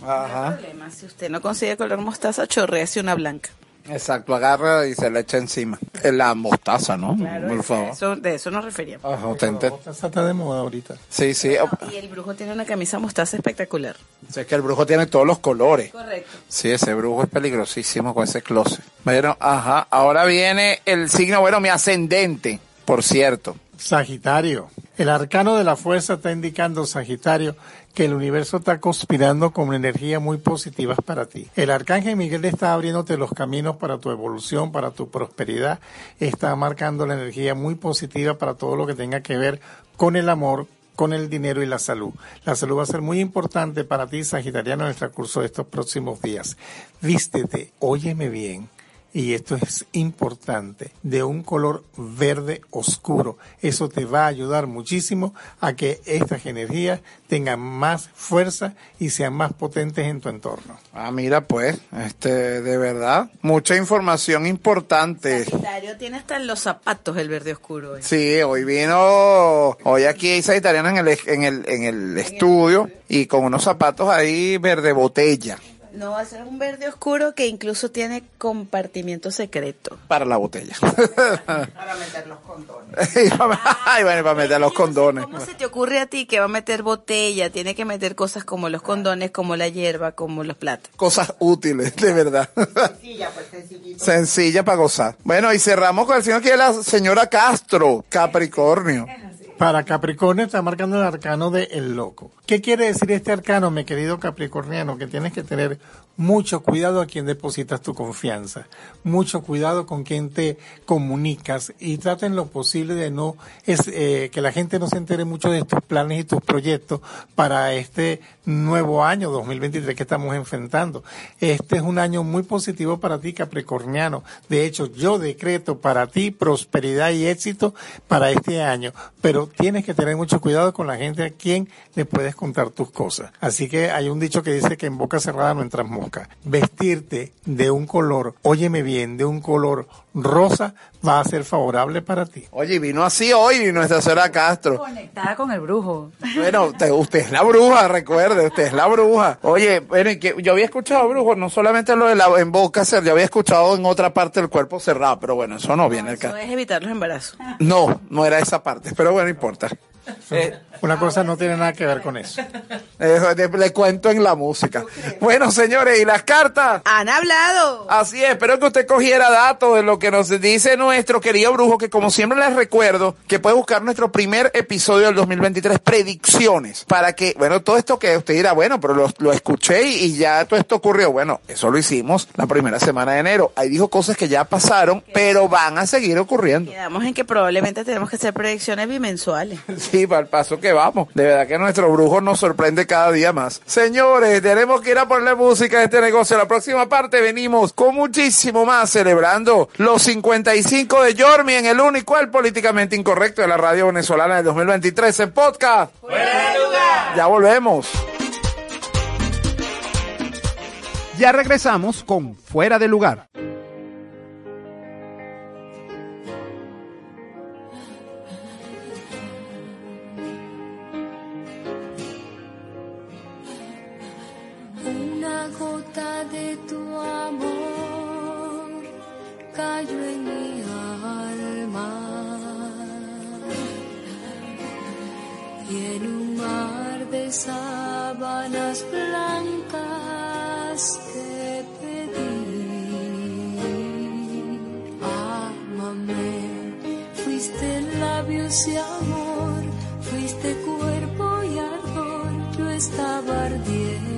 Ajá. problema, si usted no consigue color mostaza, chorrease una blanca. Exacto, agarra y se le echa encima. Es La mostaza, ¿no? Por favor. Eso, de eso nos referíamos. Ajá, enter- Mostaza está de moda ahorita. Sí, sí. Y el brujo tiene una camisa mostaza espectacular. Es que el brujo tiene todos los colores. Correcto. Sí, ese brujo es peligrosísimo con ese closet. Bueno, ajá. Ahora viene el signo, bueno, mi ascendente, por cierto. Sagitario. El arcano de la fuerza está indicando, Sagitario, que el universo está conspirando con energía muy positivas para ti. El arcángel Miguel está abriéndote los caminos para tu evolución, para tu prosperidad. Está marcando la energía muy positiva para todo lo que tenga que ver con el amor, con el dinero y la salud. La salud va a ser muy importante para ti, Sagitariano, en el transcurso de estos próximos días. Vístete, óyeme bien, y esto es importante, de un color verde oscuro. Eso te va a ayudar muchísimo a que estas energías tengan más fuerza y sean más potentes en tu entorno. Ah, mira, pues, este, de verdad, mucha información importante. Sagitario tiene hasta en los zapatos el verde oscuro. eh. Sí, hoy vino, hoy aquí hay sagitariana en el, en el, en el estudio y con unos zapatos ahí verde botella No, va a ser un verde oscuro que incluso tiene compartimiento secreto. para la botella. (laughs) Para meter los condones. (laughs) Ay, bueno, para meter los condones. ¿Cómo se te ocurre a ti que va a meter botella? Tiene que meter cosas como los condones, como la hierba, como los platos. Cosas útiles, de verdad. Sencilla, pues sencillito. Sencilla para gozar. Bueno, y cerramos con el señor que es la señora Castro, Capricornio. Para Capricornio está marcando el arcano de el loco. ¿Qué quiere decir este arcano, mi querido Capricorniano? Que tienes que tener mucho cuidado a quien depositas tu confianza, mucho cuidado con quien te comunicas y traten lo posible de no es eh, que la gente no se entere mucho de tus planes y tus proyectos para este nuevo año 2023 que estamos enfrentando. Este es un año muy positivo para ti, Capricorniano. De hecho, yo decreto para ti prosperidad y éxito para este año, pero tienes que tener mucho cuidado con la gente a quien le puedes contar tus cosas. Así que hay un dicho que dice que en boca cerrada no entras mosca. Vestirte de un color, óyeme bien, de un color rosa va a ser favorable para ti. Oye, vino así hoy nuestra señora Castro. Conectada con el brujo. Bueno, usted, usted es la bruja, recuerde, usted es la bruja. Oye, bueno, y que yo había escuchado brujo, no solamente lo de la en boca yo había escuchado en otra parte del cuerpo cerrado, pero bueno, eso no viene al caso. es evitar los embarazos. No, no era esa parte, pero bueno, no importa. Una cosa no tiene nada que ver con eso. Eh, de- le cuento en la música. Bueno, señores, ¿y las cartas? Han hablado. Así es, espero que usted cogiera datos de lo que nos dice nuestro querido brujo, que como siempre les recuerdo, que puede buscar nuestro primer episodio del 2023, predicciones, para que, bueno, todo esto que usted dirá, bueno, pero lo, lo escuché y, y ya todo esto ocurrió. Bueno, eso lo hicimos la primera semana de enero. Ahí dijo cosas que ya pasaron, pero van a seguir ocurriendo. Quedamos en que probablemente tenemos que hacer predicciones bimensuales. (laughs) Sí, para el paso que vamos. De verdad que nuestro brujo nos sorprende cada día más. Señores, tenemos que ir a ponerle música a este negocio. La próxima parte venimos con muchísimo más celebrando los 55 de Yormi en el único, el políticamente incorrecto de la radio venezolana del 2023 en podcast. Ya volvemos. Ya regresamos con Fuera de Lugar. En mi alma y en un mar de sábanas blancas te pedí. Ámame, fuiste labios y amor, fuiste cuerpo y ardor, yo estaba ardiendo.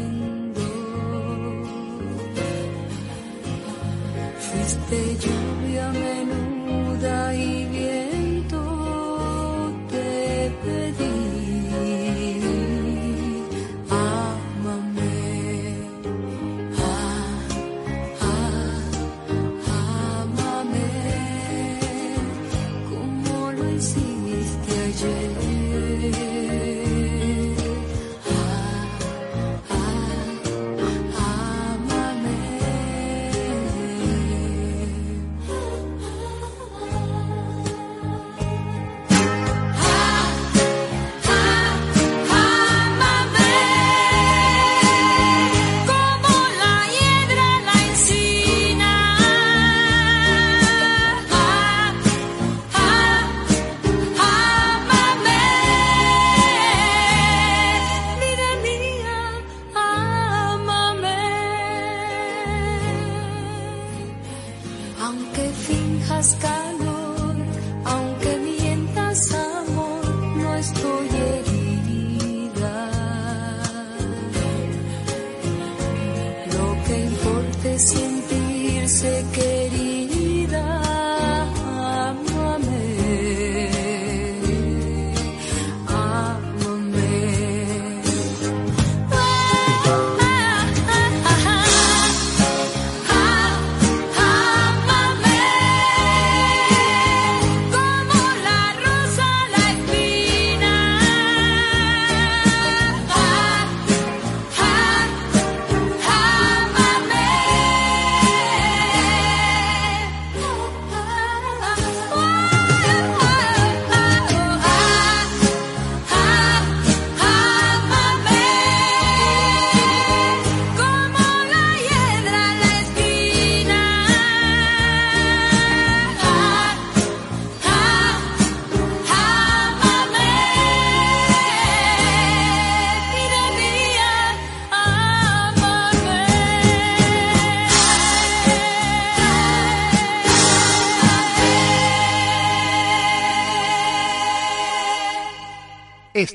Fuiste lluvia menuda y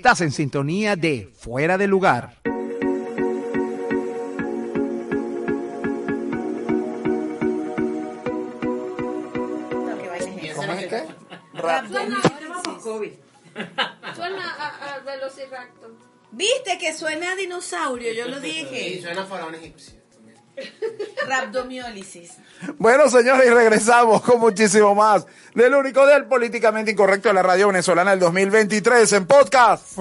Estás en sintonía de Fuera de Lugar. ¿Cómo es que? Suena, COVID. suena a, a Velociraptor. ¿Viste que suena a dinosaurio? Yo lo dije. Y suena a faraón egipcio. Rabdomiólisis. Bueno, señores, y regresamos con muchísimo más del único del políticamente incorrecto de la radio venezolana del 2023 en podcast.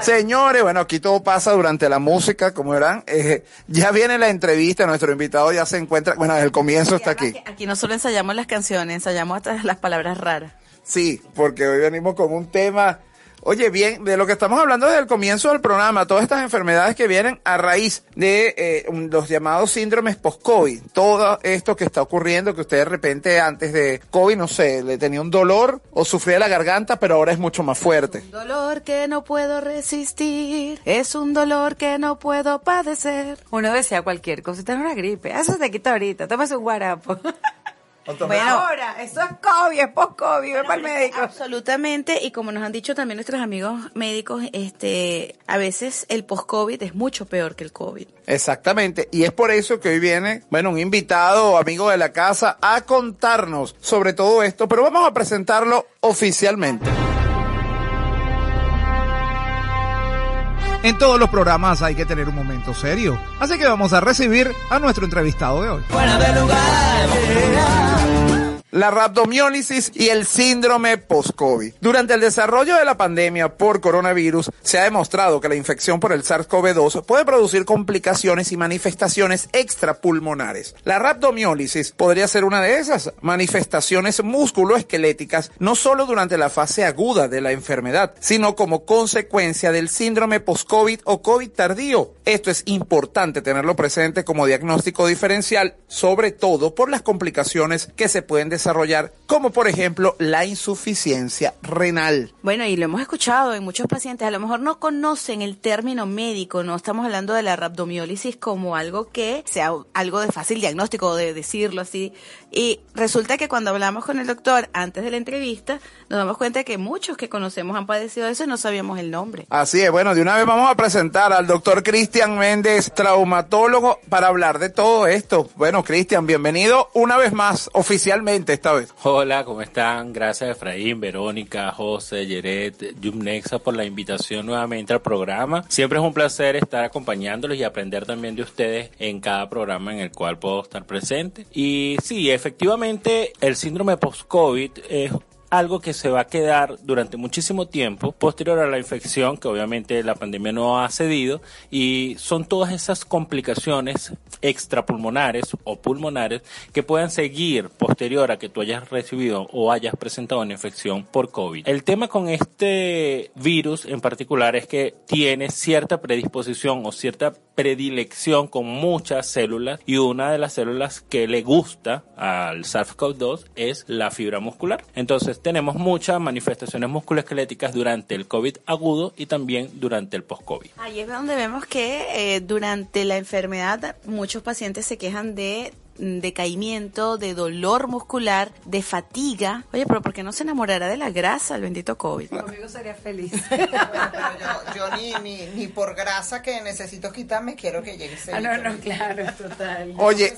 Señores, bueno, aquí todo pasa durante la música, como verán. Eh, ya viene la entrevista, nuestro invitado ya se encuentra, bueno, desde el comienzo está aquí. Aquí no solo ensayamos las canciones, ensayamos hasta las palabras raras. Sí, porque hoy venimos con un tema, oye, bien, de lo que estamos hablando desde el comienzo del programa, todas estas enfermedades que vienen a raíz de eh, los llamados síndromes post-COVID, todo esto que está ocurriendo, que usted de repente antes de COVID, no sé, le tenía un dolor o sufría la garganta, pero ahora es mucho más fuerte. Un dolor que no puedo resistir, es un dolor que no puedo padecer. Uno desea cualquier cosa, tener una gripe. Eso se te quita ahorita, tomas un guarapo. (laughs) Bueno, ahora, eso es COVID, es post-COVID, ve para el médico. Absolutamente, y como nos han dicho también nuestros amigos médicos, este, a veces el post-COVID es mucho peor que el COVID. Exactamente, y es por eso que hoy viene, bueno, un invitado, amigo de la casa, a contarnos sobre todo esto, pero vamos a presentarlo oficialmente. En todos los programas hay que tener un momento serio, así que vamos a recibir a nuestro entrevistado de hoy. La rhabdomiólisis y el síndrome post-COVID. Durante el desarrollo de la pandemia por coronavirus, se ha demostrado que la infección por el SARS-CoV-2 puede producir complicaciones y manifestaciones extrapulmonares. La rhabdomiólisis podría ser una de esas manifestaciones musculoesqueléticas, no solo durante la fase aguda de la enfermedad, sino como consecuencia del síndrome post-COVID o COVID tardío. Esto es importante tenerlo presente como diagnóstico diferencial, sobre todo por las complicaciones que se pueden desarrollar, como por ejemplo la insuficiencia renal. Bueno, y lo hemos escuchado en muchos pacientes, a lo mejor no conocen el término médico, no estamos hablando de la rhabdomiólisis como algo que sea algo de fácil diagnóstico, de decirlo así. Y resulta que cuando hablamos con el doctor antes de la entrevista, nos damos cuenta que muchos que conocemos han padecido eso y no sabíamos el nombre. Así es, bueno, de una vez vamos a presentar al doctor Cristian Méndez, traumatólogo, para hablar de todo esto. Bueno, Cristian, bienvenido una vez más, oficialmente esta vez. Hola, ¿cómo están? Gracias Efraín, Verónica, José, Yeret, Yumnexa por la invitación nuevamente al programa. Siempre es un placer estar acompañándolos y aprender también de ustedes en cada programa en el cual puedo estar presente. Y sí, efectivamente, el síndrome post-COVID es algo que se va a quedar durante muchísimo tiempo posterior a la infección, que obviamente la pandemia no ha cedido, y son todas esas complicaciones extrapulmonares o pulmonares que puedan seguir posterior a que tú hayas recibido o hayas presentado una infección por COVID. El tema con este virus en particular es que tiene cierta predisposición o cierta predilección con muchas células y una de las células que le gusta al SARS-CoV-2 es la fibra muscular. Entonces tenemos muchas manifestaciones musculoesqueléticas durante el COVID agudo y también durante el post-COVID. Ahí es donde vemos que eh, durante la enfermedad muchos pacientes se quejan de decaimiento, de dolor muscular, de fatiga. Oye, pero ¿por qué no se enamorará de la grasa el bendito COVID? Conmigo sería feliz. (laughs) yo, yo ni, ni, ni por grasa que necesito quitarme quiero que llegue ese Ah, no, no, claro, total. Oye.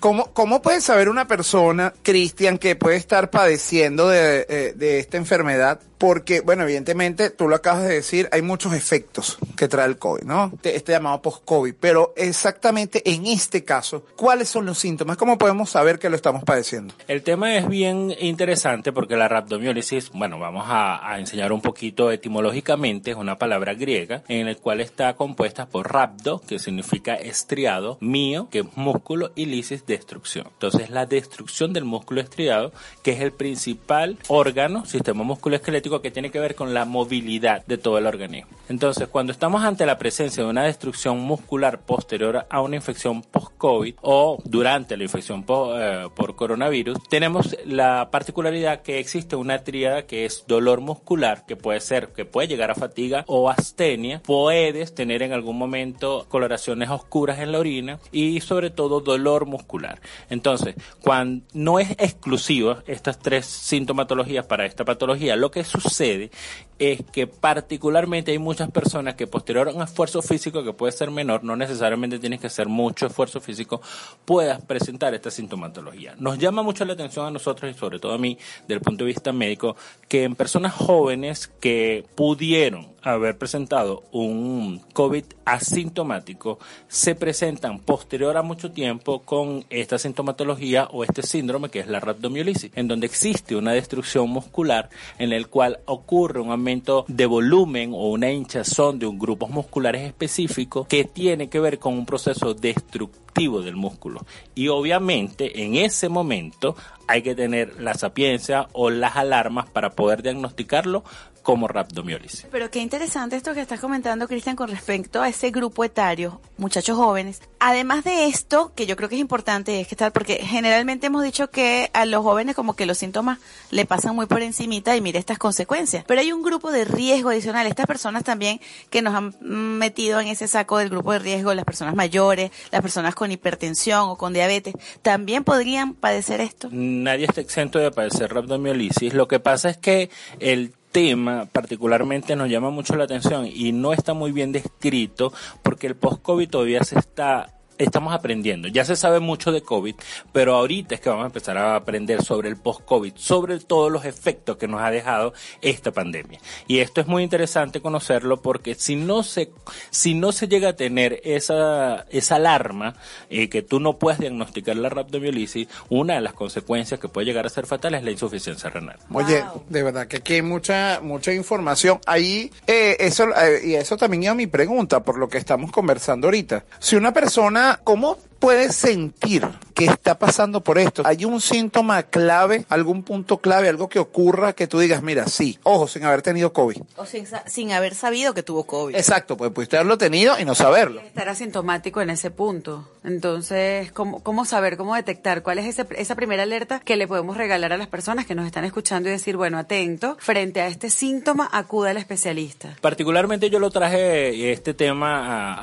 ¿Cómo, ¿Cómo puede saber una persona, Cristian, que puede estar padeciendo de, eh, de esta enfermedad? Porque, bueno, evidentemente, tú lo acabas de decir, hay muchos efectos que trae el COVID, ¿no? Este, llamado post-COVID. Pero exactamente en este caso, ¿cuáles son los síntomas? ¿Cómo podemos saber que lo estamos padeciendo? El tema es bien interesante porque la rhabdomiólisis, bueno, vamos a, enseñar un poquito etimológicamente, es una palabra griega en la cual está compuesta por rhabdo, que significa estriado, mío, que es músculo, y lisis, destrucción. Entonces, la destrucción del músculo estriado, que es el principal órgano, sistema musculoesquelético, que tiene que ver con la movilidad de todo el organismo. Entonces, cuando estamos ante la presencia de una destrucción muscular posterior a una infección post-COVID o durante la infección eh, por coronavirus, tenemos la particularidad que existe una tríada que es dolor muscular, que puede ser, que puede llegar a fatiga o astenia. Puedes tener en algún momento coloraciones oscuras en la orina y sobre todo dolor muscular. Entonces, cuando no es exclusiva estas tres sintomatologías para esta patología, lo que sucede sucede es que particularmente hay muchas personas que posterior a un esfuerzo físico que puede ser menor, no necesariamente tienes que hacer mucho esfuerzo físico, puedas presentar esta sintomatología. Nos llama mucho la atención a nosotros y sobre todo a mí, desde el punto de vista médico, que en personas jóvenes que pudieron haber presentado un COVID asintomático, se presentan posterior a mucho tiempo con esta sintomatología o este síndrome que es la rhabdomiolisis, en donde existe una destrucción muscular en el cual ocurre un aumento de volumen o una hinchazón de un grupos musculares específicos que tiene que ver con un proceso destructivo del músculo. Y obviamente en ese momento hay que tener la sapiencia o las alarmas para poder diagnosticarlo como rhabdomiolisis. Pero qué interesante esto que estás comentando, Cristian, con respecto a ese grupo etario, muchachos jóvenes. Además de esto, que yo creo que es importante, es que tal, porque generalmente hemos dicho que a los jóvenes como que los síntomas le pasan muy por encimita y mire estas consecuencias. Pero hay un grupo de riesgo adicional. Estas personas también que nos han metido en ese saco del grupo de riesgo, las personas mayores, las personas con hipertensión o con diabetes, también podrían padecer esto. Nadie está exento de padecer rhabdomiolisis. Lo que pasa es que el tema particularmente nos llama mucho la atención y no está muy bien descrito porque el post-COVID todavía se está estamos aprendiendo. Ya se sabe mucho de COVID, pero ahorita es que vamos a empezar a aprender sobre el post-COVID, sobre todos los efectos que nos ha dejado esta pandemia. Y esto es muy interesante conocerlo porque si no se, si no se llega a tener esa, esa alarma eh, que tú no puedes diagnosticar la rhabdomiolisis, una de las consecuencias que puede llegar a ser fatal es la insuficiencia renal. Oye, de verdad que aquí hay mucha, mucha información. Ahí, eh, eso, eh, y eso también iba mi pregunta, por lo que estamos conversando ahorita. Si una persona, ¿cómo puede sentir que está pasando por esto? ¿Hay un síntoma clave, algún punto clave, algo que ocurra que tú digas, mira, sí, ojo, sin haber tenido COVID? O sin, sin haber sabido que tuvo COVID. Exacto, pues pudiste haberlo tenido y no saberlo. Estar asintomático en ese punto. Entonces, ¿cómo, cómo saber, cómo detectar? ¿Cuál es ese- esa primera alerta que le podemos regalar a las personas que nos están escuchando y decir, bueno, atento, frente a este síntoma, acude al especialista? Particularmente yo lo traje este tema a,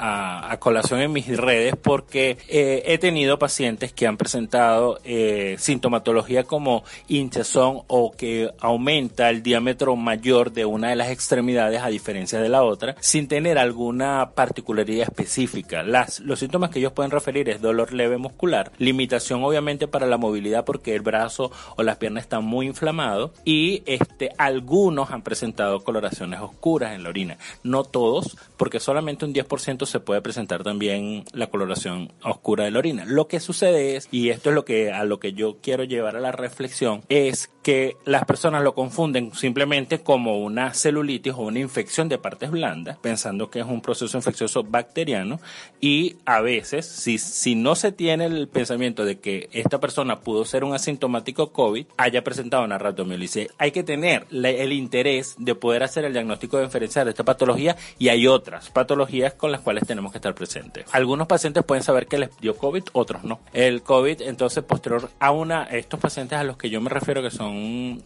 a- a colación en mis redes porque eh, he tenido pacientes que han presentado eh, sintomatología como hinchazón o que aumenta el diámetro mayor de una de las extremidades a diferencia de la otra sin tener alguna particularidad específica. Los síntomas que ellos pueden referir es dolor leve muscular, limitación obviamente para la movilidad porque el brazo o las piernas están muy inflamados y este, algunos han presentado coloraciones oscuras en la orina. No todos, porque solamente un 10% se puede presentar también la coloración oscura de la orina. Lo que sucede es, y esto es lo que a lo que yo quiero llevar a la reflexión, es que las personas lo confunden simplemente como una celulitis o una infección de partes blandas, pensando que es un proceso infeccioso bacteriano y a veces, si, si no se tiene el pensamiento de que esta persona pudo ser un asintomático COVID, haya presentado una rhabdomiolisis, hay que tener el interés de poder hacer el diagnóstico diferencial de esta patología y hay otras patologías con las cuales tenemos que estar presentes. Algunos pacientes pueden saber que les dio COVID, otros no. El COVID, entonces, posterior a una, estos pacientes a los que yo me refiero, que son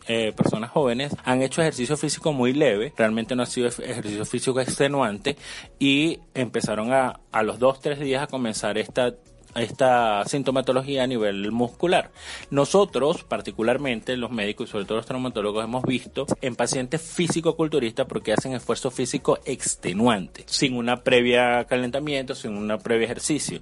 eh, personas jóvenes, han hecho ejercicio físico muy leve, realmente no ha sido ej- ejercicio físico extenuante, y empezaron a, a los dos, tres días a comenzar esta esta sintomatología a nivel muscular. Nosotros, particularmente los médicos y sobre todo los traumatólogos, hemos visto en pacientes físico-culturistas porque hacen esfuerzo físico extenuante, sin una previa calentamiento, sin una previa ejercicio.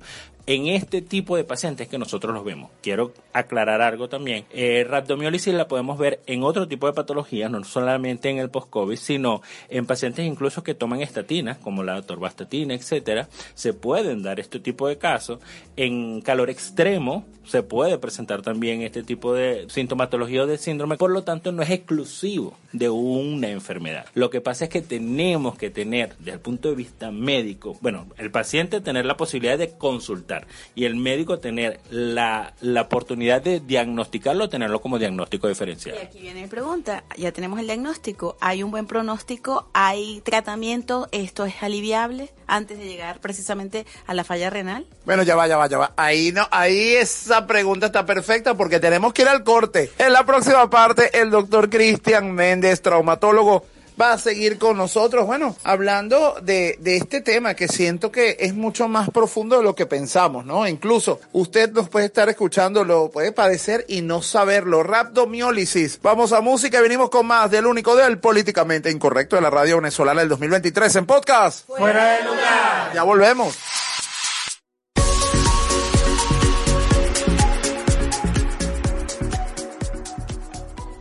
En este tipo de pacientes que nosotros los vemos, quiero aclarar algo también. Eh, rhabdomiolisis la podemos ver en otro tipo de patologías, no solamente en el post-COVID, sino en pacientes incluso que toman estatinas, como la torvastatina, etcétera. Se pueden dar este tipo de casos. En calor extremo se puede presentar también este tipo de sintomatología o de síndrome. Por lo tanto, no es exclusivo de una enfermedad. Lo que pasa es que tenemos que tener, desde el punto de vista médico, bueno, el paciente tener la posibilidad de consultar y el médico tener la, la oportunidad de diagnosticarlo, tenerlo como diagnóstico diferencial. Y aquí viene mi pregunta. Ya tenemos el diagnóstico. ¿Hay un buen pronóstico? ¿Hay tratamiento? ¿Esto es aliviable antes de llegar precisamente a la falla renal? Bueno, ya va, ya va, ya va. Ahí no, ahí esa pregunta está perfecta porque tenemos que ir al corte. En la próxima parte, el doctor Cristian Méndez, traumatólogo, va a seguir con nosotros, bueno, hablando de, de este tema que siento que es mucho más profundo de lo que pensamos, ¿no? Incluso usted nos puede estar escuchando, lo puede padecer y no saberlo. Rhabdomiólisis. Vamos a música y venimos con más del único del políticamente incorrecto de la radio venezolana del 2023 en podcast. Fuera de lugar. Ya volvemos.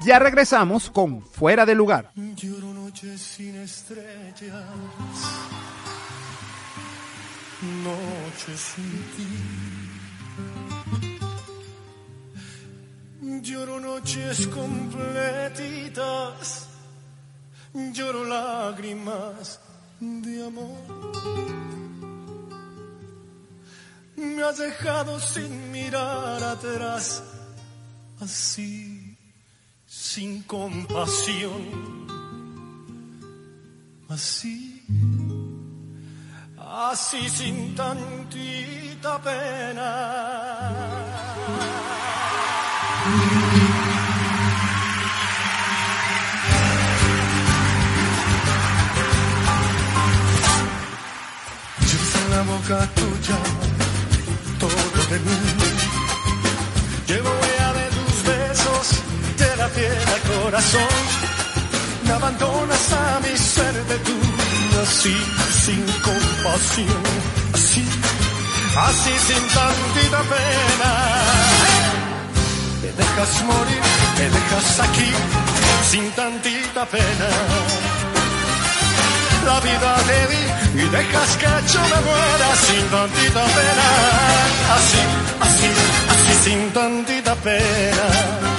Ya regresamos con Fuera de Lugar. Noches sin estrellas, noches sin ti. Lloro noches completitas, lloro lágrimas de amor. Me has dejado sin mirar atrás, así sin compasión, así, así sin tantita pena. La boca tuya todo de mí. Llevo huella de tus besos, de la piel al corazón. Me abandonas a mi ser de tú, así sin compasión, así, así sin tantita pena. Me dejas morir, me dejas aquí, sin tantita pena. La vida te di y dejas que yo me muera sin tantita pena. Así, así, así sin tantita pena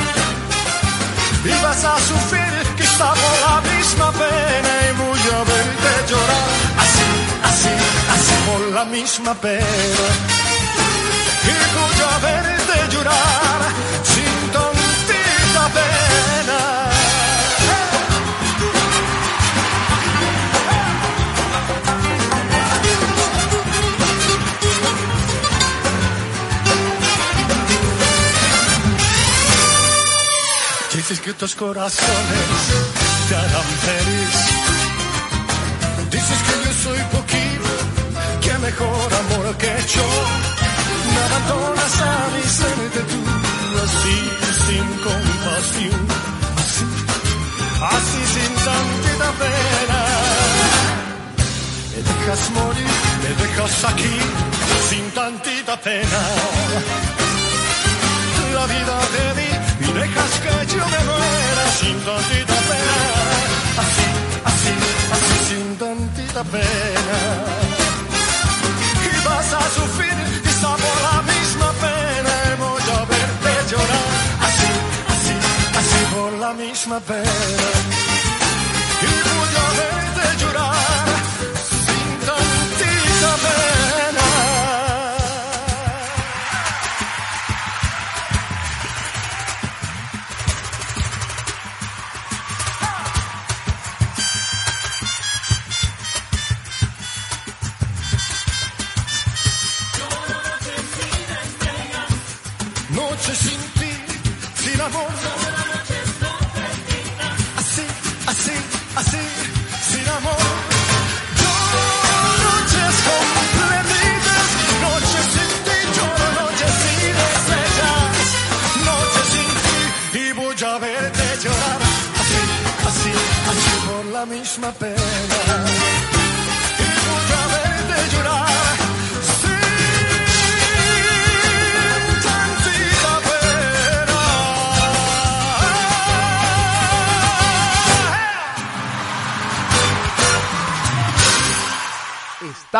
y vas a sufrir quizá por la misma pena y voy a verte llorar. Así, así, así por la misma pena. Y voy a verte llorar. Sin tantita pena. Dices que tus corazones te harán feliz. Dices que yo soy poquito, que mejor amor que yo. Me abandonas a mi ser de tú, así sin compasión, así, así sin tantita pena. Me dejas morir, me dejas aquí, sin tantita pena. La vida dejas que yo me muera sin tantita pena. Así, así, así sin tantita pena. Y vas a sufrir quizá por la misma pena y voy a verte llorar. Así, así, así por la misma pena.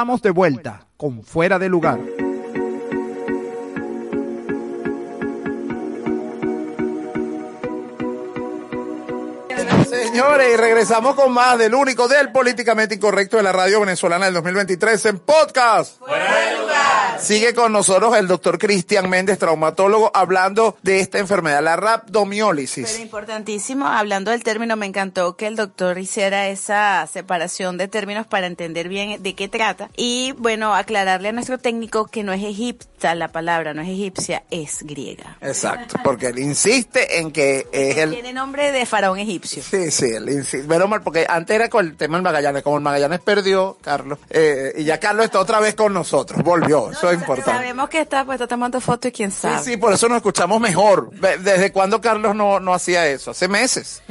Estamos de vuelta con Fuera de Lugar. Señores, y regresamos con más del único del políticamente incorrecto de la radio venezolana del 2023 en podcast. Fuera de lugar. Sigue con nosotros el doctor Cristian Méndez, traumatólogo, hablando de esta enfermedad, la rhabdomiólisis. Pero importantísimo, hablando del término, me encantó que el doctor hiciera esa separación de términos para entender bien de qué trata. Y bueno, aclararle a nuestro técnico que no es egipta la palabra, no es egipcia, es griega. Exacto, porque él insiste en que es el... Tiene nombre de faraón egipcio. Sí, sí, él insiste. Menos mal, porque antes era con el tema del Magallanes. Como el Magallanes perdió, Carlos, eh, y ya Carlos está otra vez con nosotros. Volvió, eso es importante. Sabemos que está pues está tomando fotos y quién sabe. Sí, sí, por eso nos escuchamos mejor. ¿Desde cuándo Carlos no, no hacía eso? Hace meses.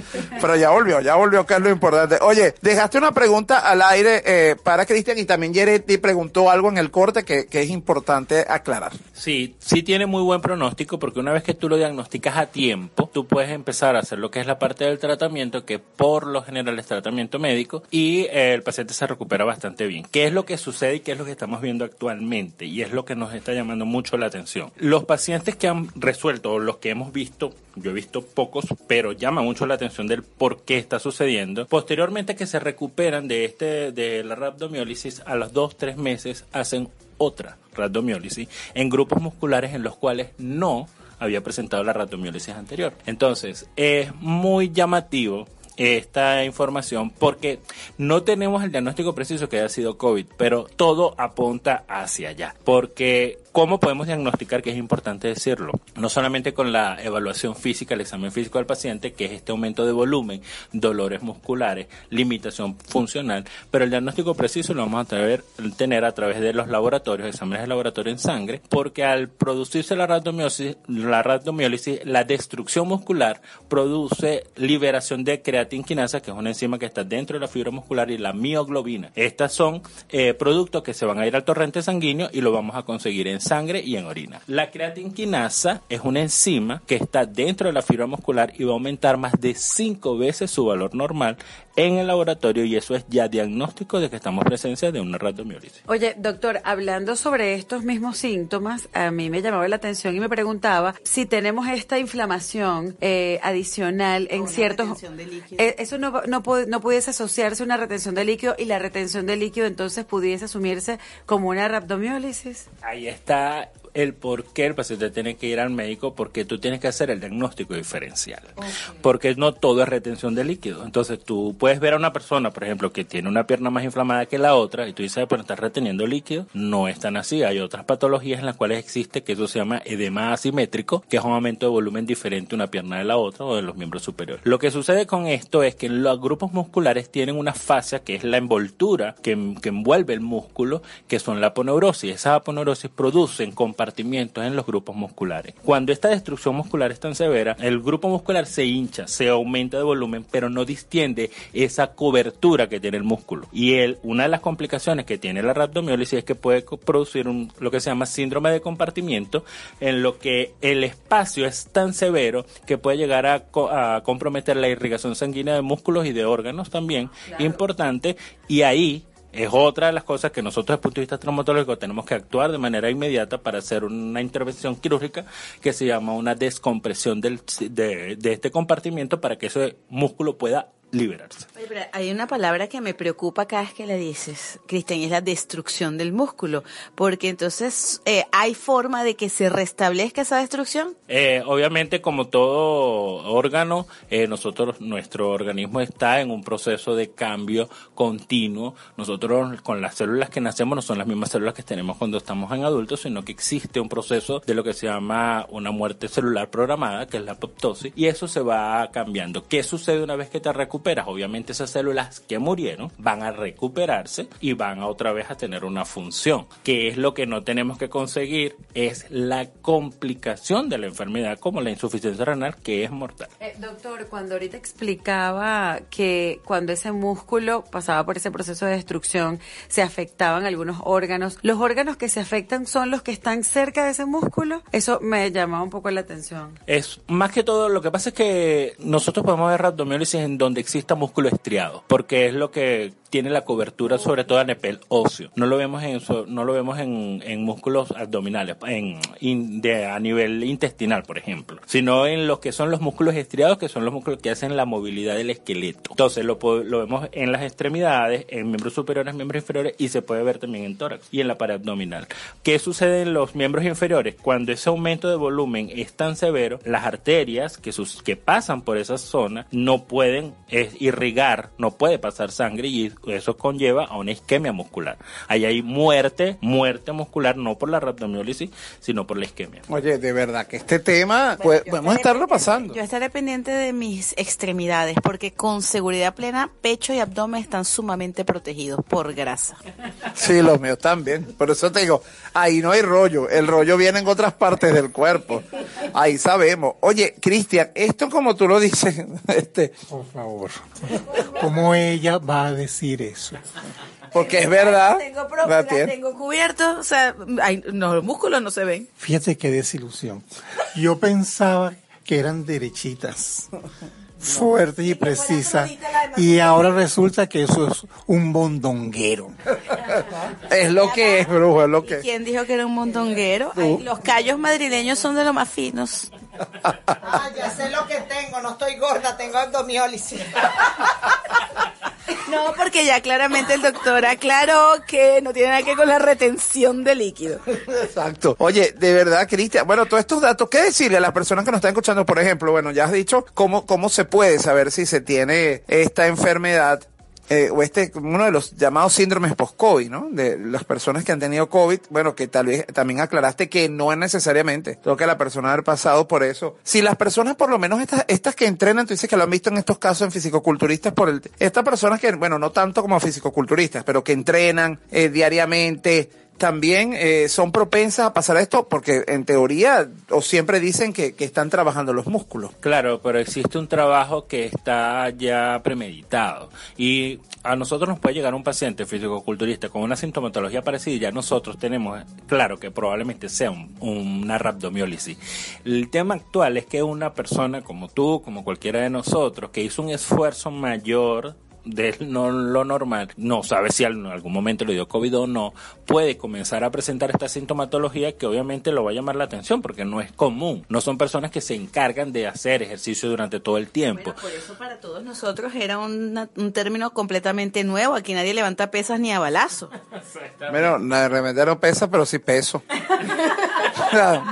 Pero ya volvió, ya volvió, que es lo importante. Oye, dejaste una pregunta al aire eh, para Cristian y también Yeretti preguntó algo en el corte que, que es importante aclarar. Sí, sí tiene muy buen pronóstico porque una vez que tú lo diagnosticas a tiempo, tú puedes empezar a hacer lo que es la parte del tratamiento, que por lo general es tratamiento médico, y eh, el paciente se recupera bastante bien. ¿Qué es lo que sucede y qué es lo que estamos viendo actualmente? Y es lo que nos está llamando mucho la atención. Los pacientes que han resuelto, los que hemos visto, yo he visto pocos, pero llama mucho la atención del por qué está sucediendo. Posteriormente que se recuperan de este de la rhabdomiólisis, a los dos, tres meses hacen otra rhabdomiólisis en grupos musculares en los cuales no había presentado la rhabdomiólisis anterior. Entonces, es muy llamativo esta información porque no tenemos el diagnóstico preciso que haya sido COVID, pero todo apunta hacia allá. Porque ¿cómo podemos diagnosticar? Que es importante decirlo. No solamente con la evaluación física, el examen físico del paciente, que es este aumento de volumen, dolores musculares, limitación funcional, pero el diagnóstico preciso lo vamos a tener a través de los laboratorios, exámenes de laboratorio en sangre, porque al producirse la rhabdomiólisis, la rhabdomiólisis, la destrucción muscular produce liberación de creatinquinasa, que es una enzima que está dentro de la fibra muscular, y la mioglobina. Estas son eh, productos que se van a ir al torrente sanguíneo y lo vamos a conseguir en sangre y en orina. La creatinquinasa es una enzima que está dentro de la fibra muscular y va a aumentar más de cinco veces su valor normal en el laboratorio y eso es ya diagnóstico de que estamos en presencia de una rhabdomiólisis. Oye, doctor, hablando sobre estos mismos síntomas, a mí me llamaba la atención y me preguntaba si tenemos esta inflamación eh, adicional en ciertos... Eh, eso no, no, no pudiese asociarse a una retención de líquido y la retención de líquido entonces pudiese asumirse como una rhabdomiólisis. Ahí está el por qué el paciente tiene que ir al médico, porque tú tienes que hacer el diagnóstico diferencial. Porque no todo es retención de líquido. Entonces tú puedes ver a una persona, por ejemplo, que tiene una pierna más inflamada que la otra y tú dices, pero estás reteniendo líquido. No es tan así. Hay otras patologías en las cuales existe que eso se llama edema asimétrico, que es un aumento de volumen diferente de una pierna de la otra o de los miembros superiores. Lo que sucede con esto es que los grupos musculares tienen una fascia que es la envoltura que, que envuelve el músculo, que son la aponeurosis. Esa aponeurosis producen compartimientos en los grupos musculares. Cuando esta destrucción muscular es tan severa, el grupo muscular se hincha, se aumenta de volumen, pero no distiende esa cobertura que tiene el músculo. Y él, una de las complicaciones que tiene la rhabdomiólisis es que puede producir un, lo que se llama síndrome de compartimiento, en lo que el espacio es tan severo que puede llegar a comprometer la irrigación sanguínea de músculos y de órganos también, importante, y ahí es otra de las cosas que nosotros desde el punto de vista traumatológico tenemos que actuar de manera inmediata para hacer una intervención quirúrgica que se llama una descompresión del, de, de este compartimiento para que ese músculo pueda liberarse. Pero hay una palabra que me preocupa cada vez que la dices, Cristian, y es la destrucción del músculo, porque entonces eh, hay forma de que se restablezca esa destrucción. Eh, obviamente, como todo órgano, eh, nosotros, nuestro organismo está en un proceso de cambio continuo. Nosotros, con las células que nacemos, no son las mismas células que tenemos cuando estamos en adultos, sino que existe un proceso de lo que se llama una muerte celular programada, que es la apoptosis, y eso se va cambiando. ¿Qué sucede una vez que te recuperas? Obviamente, esas células que murieron van a recuperarse y van a otra vez a tener una función. ¿Qué es lo que no tenemos que conseguir? Es la complicación de la enfermedad, como la insuficiencia renal, que es mortal. Eh, doctor, cuando ahorita explicaba que cuando ese músculo pasaba por ese proceso de destrucción, se afectaban algunos órganos, ¿los órganos que se afectan son los que están cerca de ese músculo? Eso me llamaba un poco la atención. Es más que todo, lo que pasa es que nosotros podemos ver rhabdomiólisis en donde exista músculo estriado, porque es lo que tiene la cobertura sobre todo a nivel óseo. No lo vemos en no lo vemos en, en músculos abdominales, en a nivel intestinal, por ejemplo, sino en lo que son los músculos estriados, que son los músculos que hacen la movilidad del esqueleto. Entonces lo vemos en las extremidades, en miembros superiores, miembros inferiores y se puede ver también en tórax y en la pared abdominal. ¿Qué sucede en los miembros inferiores? Cuando ese aumento de volumen es tan severo, las arterias que, sus, que pasan por esa zona no pueden eh, irrigar, no puede pasar sangre y eso conlleva a una isquemia muscular. Ahí hay muerte, muerte muscular, no por la rhabdomiólisis, sino por la isquemia. Oye, de verdad que este tema pues, podemos estarlo pasando. Yo estaré pendiente de mis extremidades porque con seguridad plena pecho y abdomen están sumamente protegidos por grasa. Sí, los míos también. Por eso te digo, ahí no hay rollo. El rollo viene en otras partes del cuerpo. Ahí sabemos. Oye, Cristian, esto como tú lo dices, (laughs) este, Por favor. ¿Cómo ella va a decir eso? porque es verdad. Tengo, la cubierto, o sea, ay, no, los músculos no se ven. Fíjate qué desilusión. Yo pensaba que eran derechitas, (laughs) fuertes y precisas, y ahora resulta que eso es un bondonguero. (laughs) Es lo que es, brujo, es lo que es. ¿Quién dijo que era un montonguero? Ay, los callos madrileños son de los más finos. Ah, ya sé lo que tengo, no estoy gorda, tengo abdomiólisis. No, porque ya claramente el doctor aclaró que no tiene nada que ver con la retención de líquido. Exacto. Oye, de verdad, Cristian, bueno, todos estos datos, ¿qué decirle a las personas que nos están escuchando? Por ejemplo, bueno, ya has dicho cómo, cómo se puede saber si se tiene esta enfermedad. Eh, o este, uno de los llamados síndromes post-COVID, ¿no? De las personas que han tenido COVID, bueno, que tal vez también aclaraste que no es necesariamente, tengo que la persona haber pasado por eso. Si las personas, por lo menos estas, estas que entrenan, tú dices que lo han visto en estos casos en fisicoculturistas, por el, estas personas que, bueno, no tanto como fisicoculturistas, pero que entrenan eh, diariamente, también eh, son propensas a pasar esto porque en teoría o siempre dicen que, están trabajando los músculos. Claro, pero existe un trabajo que está ya premeditado y a nosotros nos puede llegar un paciente físico-culturista con una sintomatología parecida y ya nosotros tenemos claro que probablemente sea un- una rhabdomiólisis. El tema actual es que una persona como tú, como cualquiera de nosotros, que hizo un esfuerzo mayor de no, lo normal, no sabe si en algún momento le dio COVID o no, puede comenzar a presentar esta sintomatología que obviamente lo va a llamar la atención porque no es común. No son personas que se encargan de hacer ejercicio durante todo el tiempo. Por eso para todos nosotros era una- un término completamente nuevo. Aquí nadie levanta pesas ni a balazo. Bueno, de repente no pesa, pero sí peso. (laughs) Claro,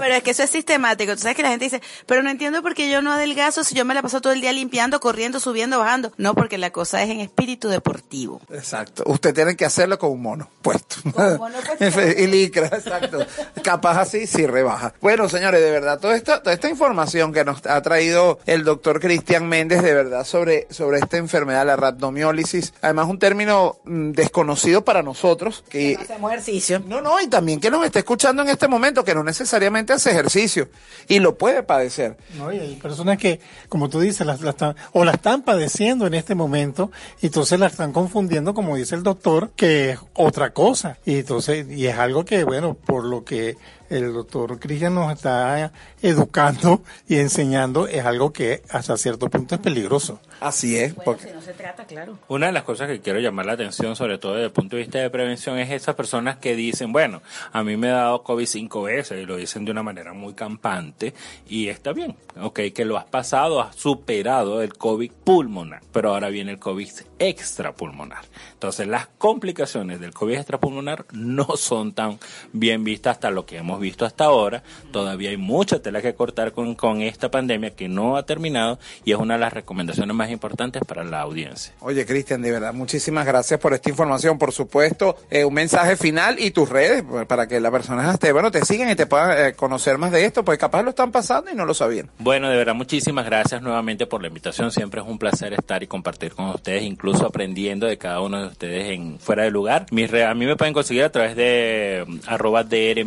pero es que eso es sistemático. Tú sabes que la gente dice, pero no entiendo por qué yo no adelgazo si yo me la paso todo el día limpiando, corriendo, subiendo, bajando. No, porque la cosa es en espíritu deportivo. Exacto. Usted tiene que hacerlo con un mono puesto. (laughs) y licra, exacto. Capaz así sí rebaja. Bueno, señores, de verdad, toda esta, toda esta información que nos ha traído el doctor Cristian Méndez, de verdad, sobre, sobre esta enfermedad, la rhabdomiólisis, además un término mm, desconocido para nosotros, que Hacemos ejercicio. No, no, y también que nos está escuchando en este momento, que no necesariamente hace ejercicio y lo puede padecer. No, y hay personas que, como tú dices, las, están, o la están padeciendo en este momento, y entonces la están confundiendo, como dice el doctor, que es otra cosa. Y entonces, y es algo que, bueno, por lo que el doctor Cristian nos está educando y enseñando, es algo que hasta cierto punto es peligroso. Así es. porque... no se trata, claro. Una de las cosas que quiero llamar la atención, sobre todo desde el punto de vista de prevención, es esas personas que dicen, bueno, a mí me ha dado COVID cinco veces y lo dicen de una manera muy campante y está bien, ok, que lo has pasado, has superado el COVID pulmonar, pero ahora viene el COVID extrapulmonar. Entonces las complicaciones del COVID extrapulmonar no son tan bien vistas hasta lo que hemos visto hasta ahora. Todavía hay mucha tela que cortar con, con esta pandemia que no ha terminado y es una de las recomendaciones más importantes para la audiencia. Oye, Cristian, de verdad, muchísimas gracias por esta información. Por supuesto, eh, un mensaje final y tus redes pues, para que las personas te, bueno, te sigan y te puedan eh, conocer más de esto, pues capaz lo están pasando y no lo sabían. Bueno, de verdad, muchísimas gracias nuevamente por la invitación. Siempre es un placer estar y compartir con ustedes, incluso aprendiendo de cada uno de ustedes en fuera de lugar. Mis re- a mí me pueden conseguir a través de mm, arroba DR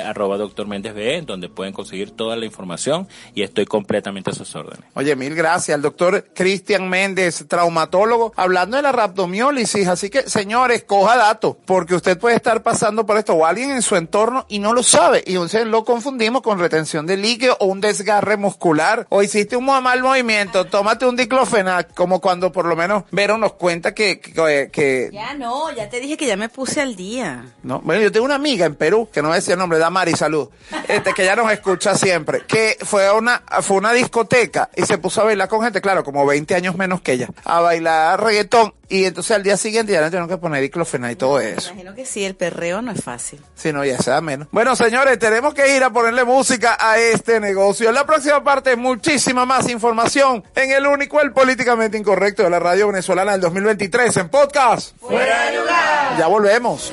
Arroba doctor Méndez VE, donde pueden conseguir toda la información y estoy completamente a sus órdenes. Oye, mil gracias al doctor Cristian Méndez, traumatólogo, hablando de la rhabdomiólisis. Así que, señores, coja datos, porque usted puede estar pasando por esto o alguien en su entorno y no lo sabes. Y entonces lo confundimos con retención de líquido o un desgarre muscular. O hiciste un mal movimiento, tómate un diclofenac, como cuando por lo menos Vero nos cuenta que, que, que- Ya no, ya te dije que ya me puse al día. no, bueno, yo tengo una amiga en Perú, que no voy a decir el nombre, Damari, salud, este, que ya nos escucha siempre, que fue a una, fue una discoteca y se puso a bailar con gente, claro, como 20 años menos que ella, a bailar reggaetón, y entonces al día siguiente ya le tuvieron que poner diclofenac y todo eso. Imagino que sí, el perreo no es fácil. Si no, ya se da menos. Bueno, señores, tenemos que ir a ponerle música a este negocio. En la próxima parte, muchísima más información en el único, el políticamente incorrecto de la radio venezolana del 2023 en podcast. Fuera de lugar. Ya volvemos.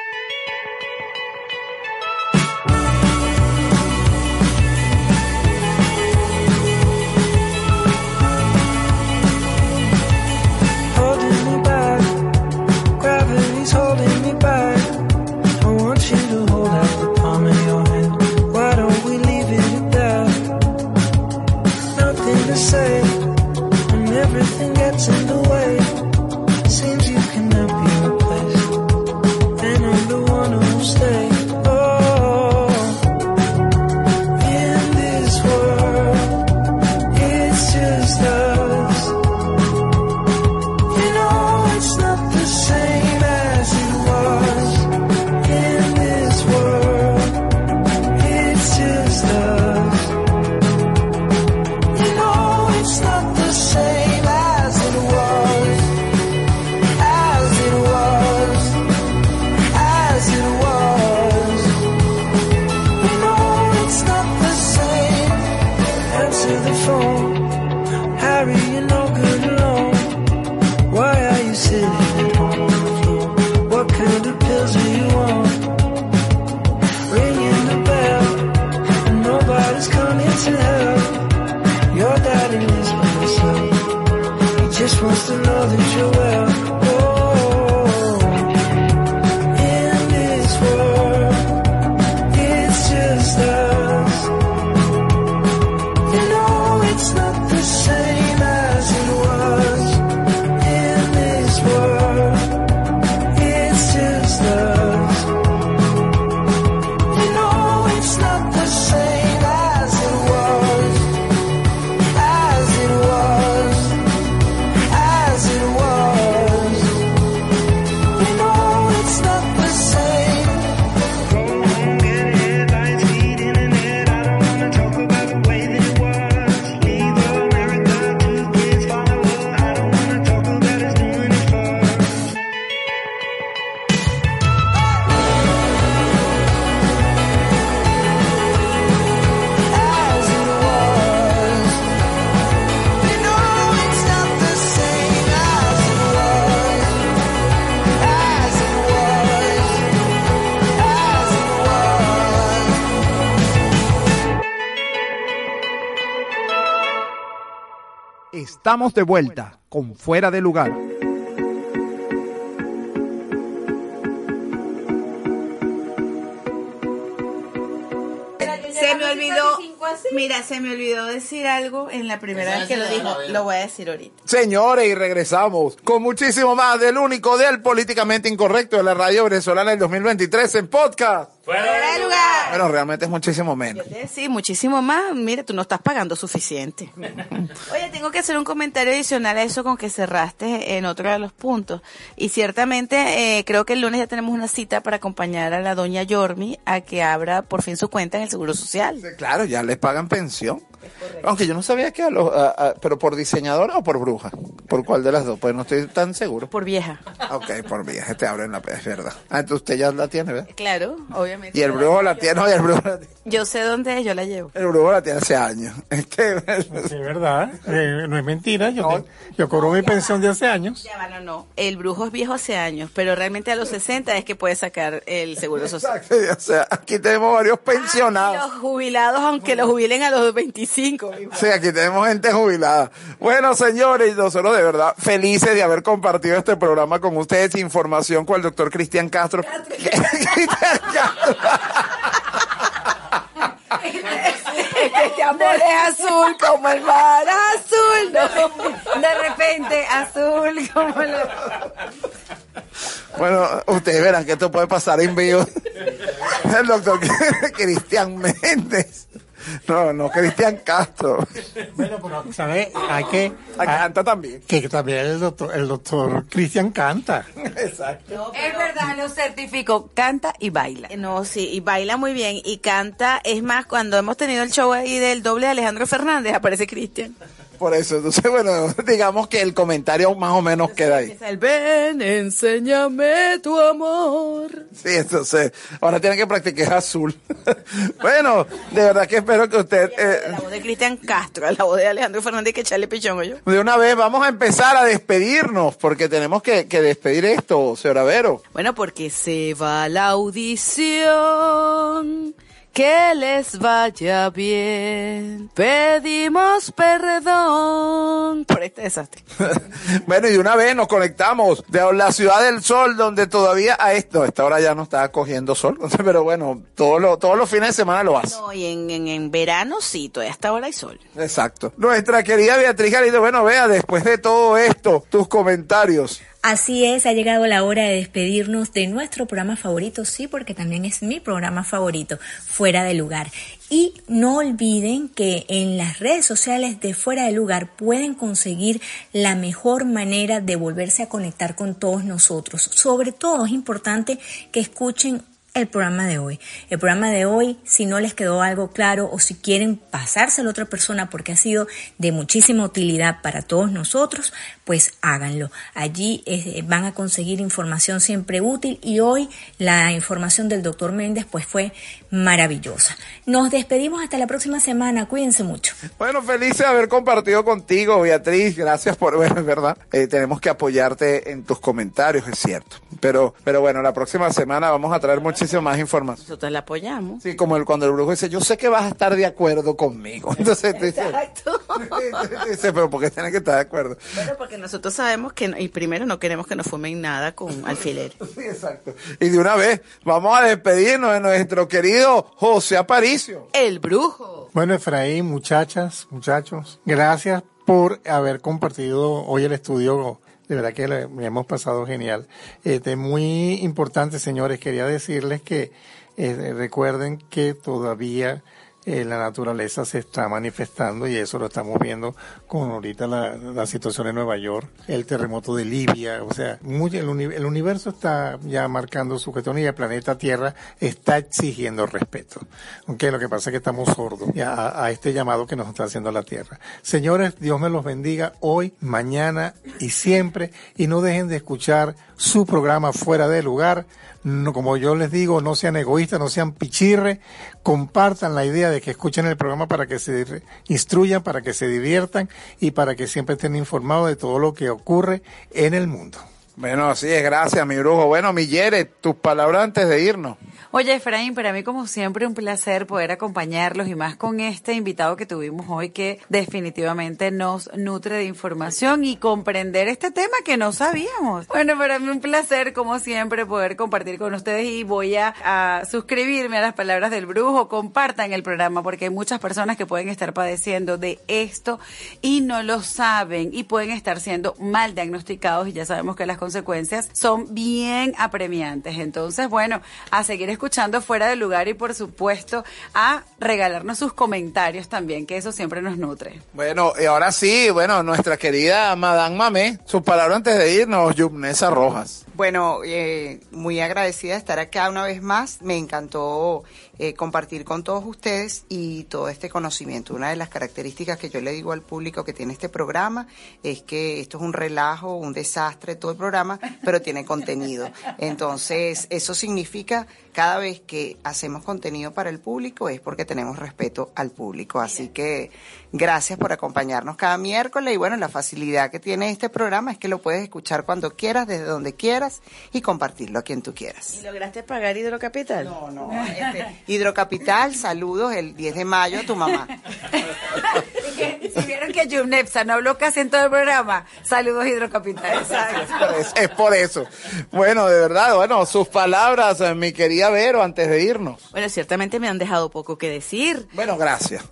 Estamos de vuelta con Fuera de Lugar. Se me olvidó, mira, se me olvidó decir algo en la primera vez que lo dijo. Lo voy a decir ahorita. Señores, y regresamos con muchísimo más del único, del políticamente incorrecto de la radio venezolana del 2023 en podcast. Fuera de lugar. Bueno, realmente es muchísimo menos. Sí, muchísimo más. Mira, tú no estás pagando suficiente. (laughs) Oye, tengo que hacer un comentario adicional a eso con que cerraste en otro de los puntos. Y ciertamente eh, creo que el lunes ya tenemos una cita para acompañar a la doña Yormi a que abra por fin su cuenta en el Seguro Social. Claro, ya les pagan pensión. Aunque yo no sabía que a los, a- a- pero por diseñadora o por bruja. ¿Por cuál de las dos? Pues no estoy tan seguro. Por vieja. Ok, por vieja, te abren la es verdad. Ah, entonces usted ya la tiene, ¿verdad? Claro, obviamente. Y el brujo la tiene, no, y el brujo la tiene. Yo sé dónde es, yo la llevo. El brujo la tiene hace años. Es que, Sí, verdad. Eh, no es mentira. Yo, te- yo cobro mi pensión de hace años. Ya va, no, no. El brujo es viejo hace años, pero realmente a los 60 es que puede sacar el Seguro Social. o sea, aquí tenemos varios pensionados. Los jubilados, aunque los jubilen a los 25. Sí, aquí tenemos gente jubilada. Bueno, señores, nosotros de verdad felices de haber compartido este programa con ustedes. Información con el doctor Cristian Castro. Este amor es azul como el mar azul. ¿no? De repente azul como la... Bueno, ustedes verán que esto puede pasar en vivo. El doctor Cristian Méndez. No, no, Cristian Castro. Bueno, pero, ¿sabes? Hay que... Canta también. Que también el doctor, el doctor Cristian canta. Exacto. Es verdad, lo certifico. Canta y baila. No, sí, y baila muy bien y canta. Es más, cuando hemos tenido el show ahí del doble de Alejandro Fernández, aparece Cristian. Por eso, entonces, bueno, (laughs) digamos que el comentario más o menos queda ahí. El ven, enséñame tu amor. Sí, entonces, ahora tienen que practicar azul. (laughs) bueno, de verdad que espero que usted... eh, La voz de Cristian Castro, la voz de Alejandro Fernández que echarle pichón yo. de una vez vamos a empezar a despedirnos, porque tenemos que, que despedir esto, señora Vero. Bueno, porque se va la audición. Que les vaya bien. Pedimos perdón por este desastre. (laughs) bueno, y de una vez nos conectamos de la ciudad del sol, donde todavía a esto, a esta hora ya no está cogiendo sol, (laughs) pero bueno, todos los, todos los fines de semana lo hace. No, y en, en, en verano sí, todavía hasta ahora hay sol. Exacto. Nuestra querida Beatriz Galindo, bueno, vea, después de todo esto, tus comentarios. Así es, ha llegado la hora de despedirnos de nuestro programa favorito, sí, porque también es mi programa favorito, Fuera de Lugar. Y no olviden que en las redes sociales de Fuera de Lugar pueden conseguir la mejor manera de volverse a conectar con todos nosotros. Sobre todo es importante que escuchen el programa de hoy. El programa de hoy, si no les quedó algo claro o si quieren pasárselo a otra persona porque ha sido de muchísima utilidad para todos nosotros, pues háganlo. Allí eh, van a conseguir información siempre útil y hoy la información del doctor Méndez pues fue maravillosa. Nos despedimos hasta la próxima semana. Cuídense mucho. Bueno, feliz de haber compartido contigo, Beatriz. Gracias por, bueno, es verdad, eh, tenemos que apoyarte en tus comentarios, es cierto. Pero, pero bueno, la próxima semana vamos a traer muchísima más información. Nosotros la apoyamos. Sí, como el, cuando el brujo dice, yo sé que vas a estar de acuerdo conmigo. (laughs) Entonces tú (laughs) dices, pero ¿por qué tienes que estar de acuerdo? Bueno, porque nosotros sabemos que, y primero no queremos que nos fumen nada con (laughs) alfiler. Sí, exacto. Y de una vez, vamos a despedirnos de nuestro querido José Aparicio. El brujo. Bueno, Efraín, muchachas, muchachos, gracias por haber compartido hoy el estudio. De verdad que le, me hemos pasado genial. Este, muy importante, señores, quería decirles que eh, recuerden que todavía eh, la naturaleza se está manifestando y eso lo estamos viendo con ahorita la, situación en Nueva York, el terremoto de Libia, o sea, muy- el, el universo está ya marcando su cuestión y el planeta Tierra está exigiendo respeto. Aunque lo que pasa es que estamos sordos a este llamado que nos está haciendo la Tierra. Señores, Dios me los bendiga hoy, mañana y siempre y no dejen de escuchar su programa fuera de lugar. No, como yo les digo, no sean egoístas, no sean pichirre, compartan la idea de que escuchen el programa para que se instruyan, para que se diviertan y para que siempre estén informados de todo lo que ocurre en el mundo. Bueno, así es, gracias, mi brujo. Bueno, mi Yere, tus palabras antes de irnos. Oye, Efraín, para mí como siempre un placer poder acompañarlos y más con este invitado que tuvimos hoy que definitivamente nos nutre de información y comprender este tema que no sabíamos. Bueno, para mí un placer como siempre poder compartir con ustedes y voy a, a suscribirme a las palabras del brujo. Compartan el programa porque hay muchas personas que pueden estar padeciendo de esto y no lo saben y pueden estar siendo mal diagnosticados y ya sabemos que las consecuencias son bien apremiantes. Entonces, bueno, a seguir escuchando fuera de lugar y por supuesto a regalarnos sus comentarios también, que eso siempre nos nutre. Bueno, y ahora sí, bueno, nuestra querida Madame Mamé, sus palabras antes de irnos, Yumnesa Rojas. Bueno, eh, muy agradecida de estar acá una vez más. Me encantó eh, compartir con todos ustedes y todo este conocimiento. Una de las características que yo le digo al público que tiene este programa es que esto es un relajo, un desastre, todo el programa, pero tiene contenido. Entonces, eso significa cada vez que hacemos contenido para el público es porque tenemos respeto al público. Así que gracias por acompañarnos cada miércoles y bueno, la facilidad que tiene este programa es que lo puedes escuchar cuando quieras, desde donde quieras y compartirlo a quien tú quieras. ¿Y lograste pagar Hidrocapital? No, no. Este, Hidrocapital, saludos el 10 de mayo a tu mamá. (laughs) Si vieron que Jumnepsa no habló casi en todo el programa, saludos Hidrocapital. Es, es por eso. Bueno, de verdad, bueno, sus palabras, eh, mi querida Vero, antes de irnos. Bueno, ciertamente me han dejado poco que decir. Bueno, gracias.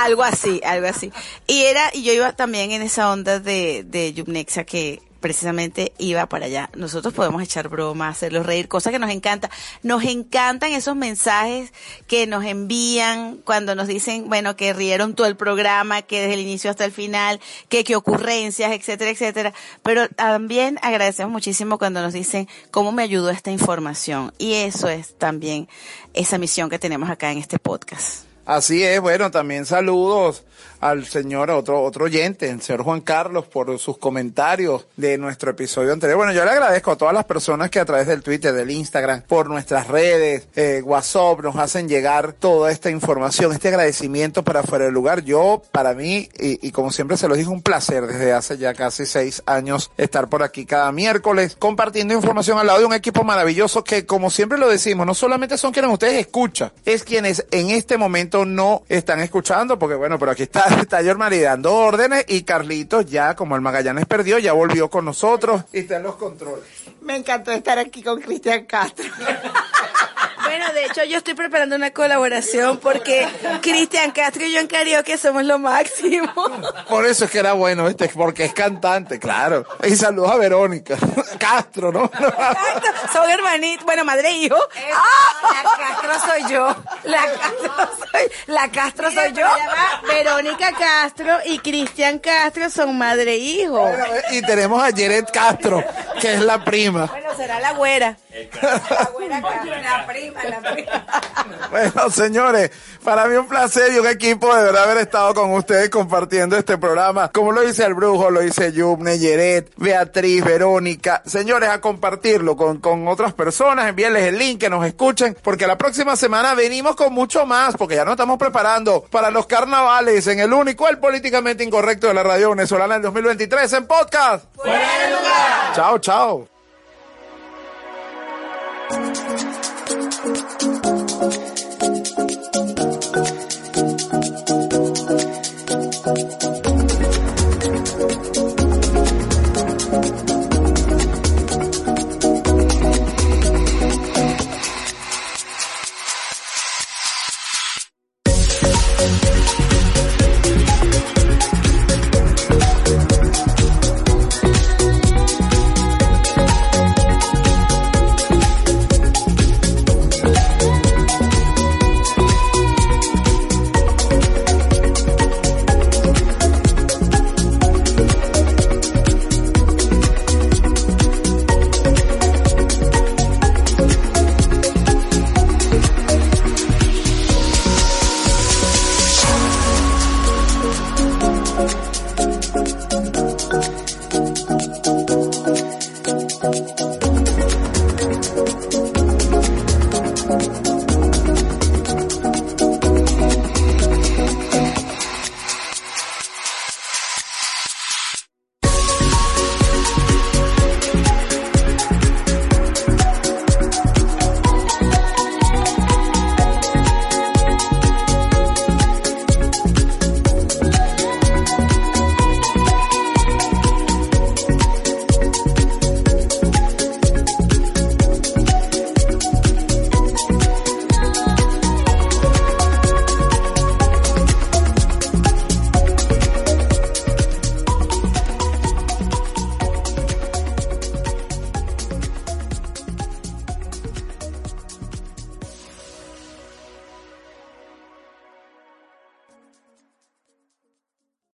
Algo así, algo así. Y era, y yo iba también en esa onda de, de Yubnexa que precisamente iba para allá. Nosotros podemos echar bromas, hacerlos reír, cosa que nos encanta. Nos encantan esos mensajes que nos envían cuando nos dicen, bueno, que rieron todo el programa, que desde el inicio hasta el final, que qué ocurrencias, etcétera, etcétera. Pero también agradecemos muchísimo cuando nos dicen cómo me ayudó esta información. Y eso es también esa misión que tenemos acá en este podcast. Así es, bueno, también saludos al señor, a otro, otro oyente, el señor Juan Carlos, por sus comentarios de nuestro episodio anterior. Bueno, yo le agradezco a todas las personas que a través del Twitter, del Instagram, por nuestras redes, eh, WhatsApp, nos hacen llegar toda esta información, este agradecimiento para fuera del lugar. Yo, para mí, y, y como siempre se los dije, un placer desde hace ya casi seis años estar por aquí cada miércoles compartiendo información al lado de un equipo maravilloso que, como siempre lo decimos, no solamente son quienes ustedes escuchan, es quienes en este momento no están escuchando, porque bueno, pero aquí está, (laughs) está Yormari dando órdenes y Carlitos ya, como el Magallanes perdió, ya volvió con nosotros y está en los controles. Me encantó estar aquí con Cristian Castro. (laughs) Bueno, de hecho yo estoy preparando una colaboración porque Cristian Castro y yo en karaoke somos lo máximo. Por eso es que era bueno, este, porque es cantante, claro. Y saludos a Verónica Castro, ¿no? Exacto, son hermanitos, bueno, madre e hijo. La Castro soy yo. La Castro soy, la Castro soy yo. Verónica Castro y Cristian Castro son madre e hijo. Y tenemos a Jared Castro, que es la prima. Bueno, será la güera. La prima, la prima. (laughs) Bueno, señores, para mí un placer y un equipo de verdad haber estado con ustedes compartiendo este programa. Como lo dice el brujo, lo dice Yubne, Yeret, Beatriz, Verónica. Señores, a compartirlo con, con otras personas, envíenles el link, que nos escuchen, porque la próxima semana venimos con mucho más, porque ya nos estamos preparando para los carnavales en el único, el políticamente incorrecto de la radio venezolana del 2023 en podcast. Fuera de lugar. Chao, chao. Música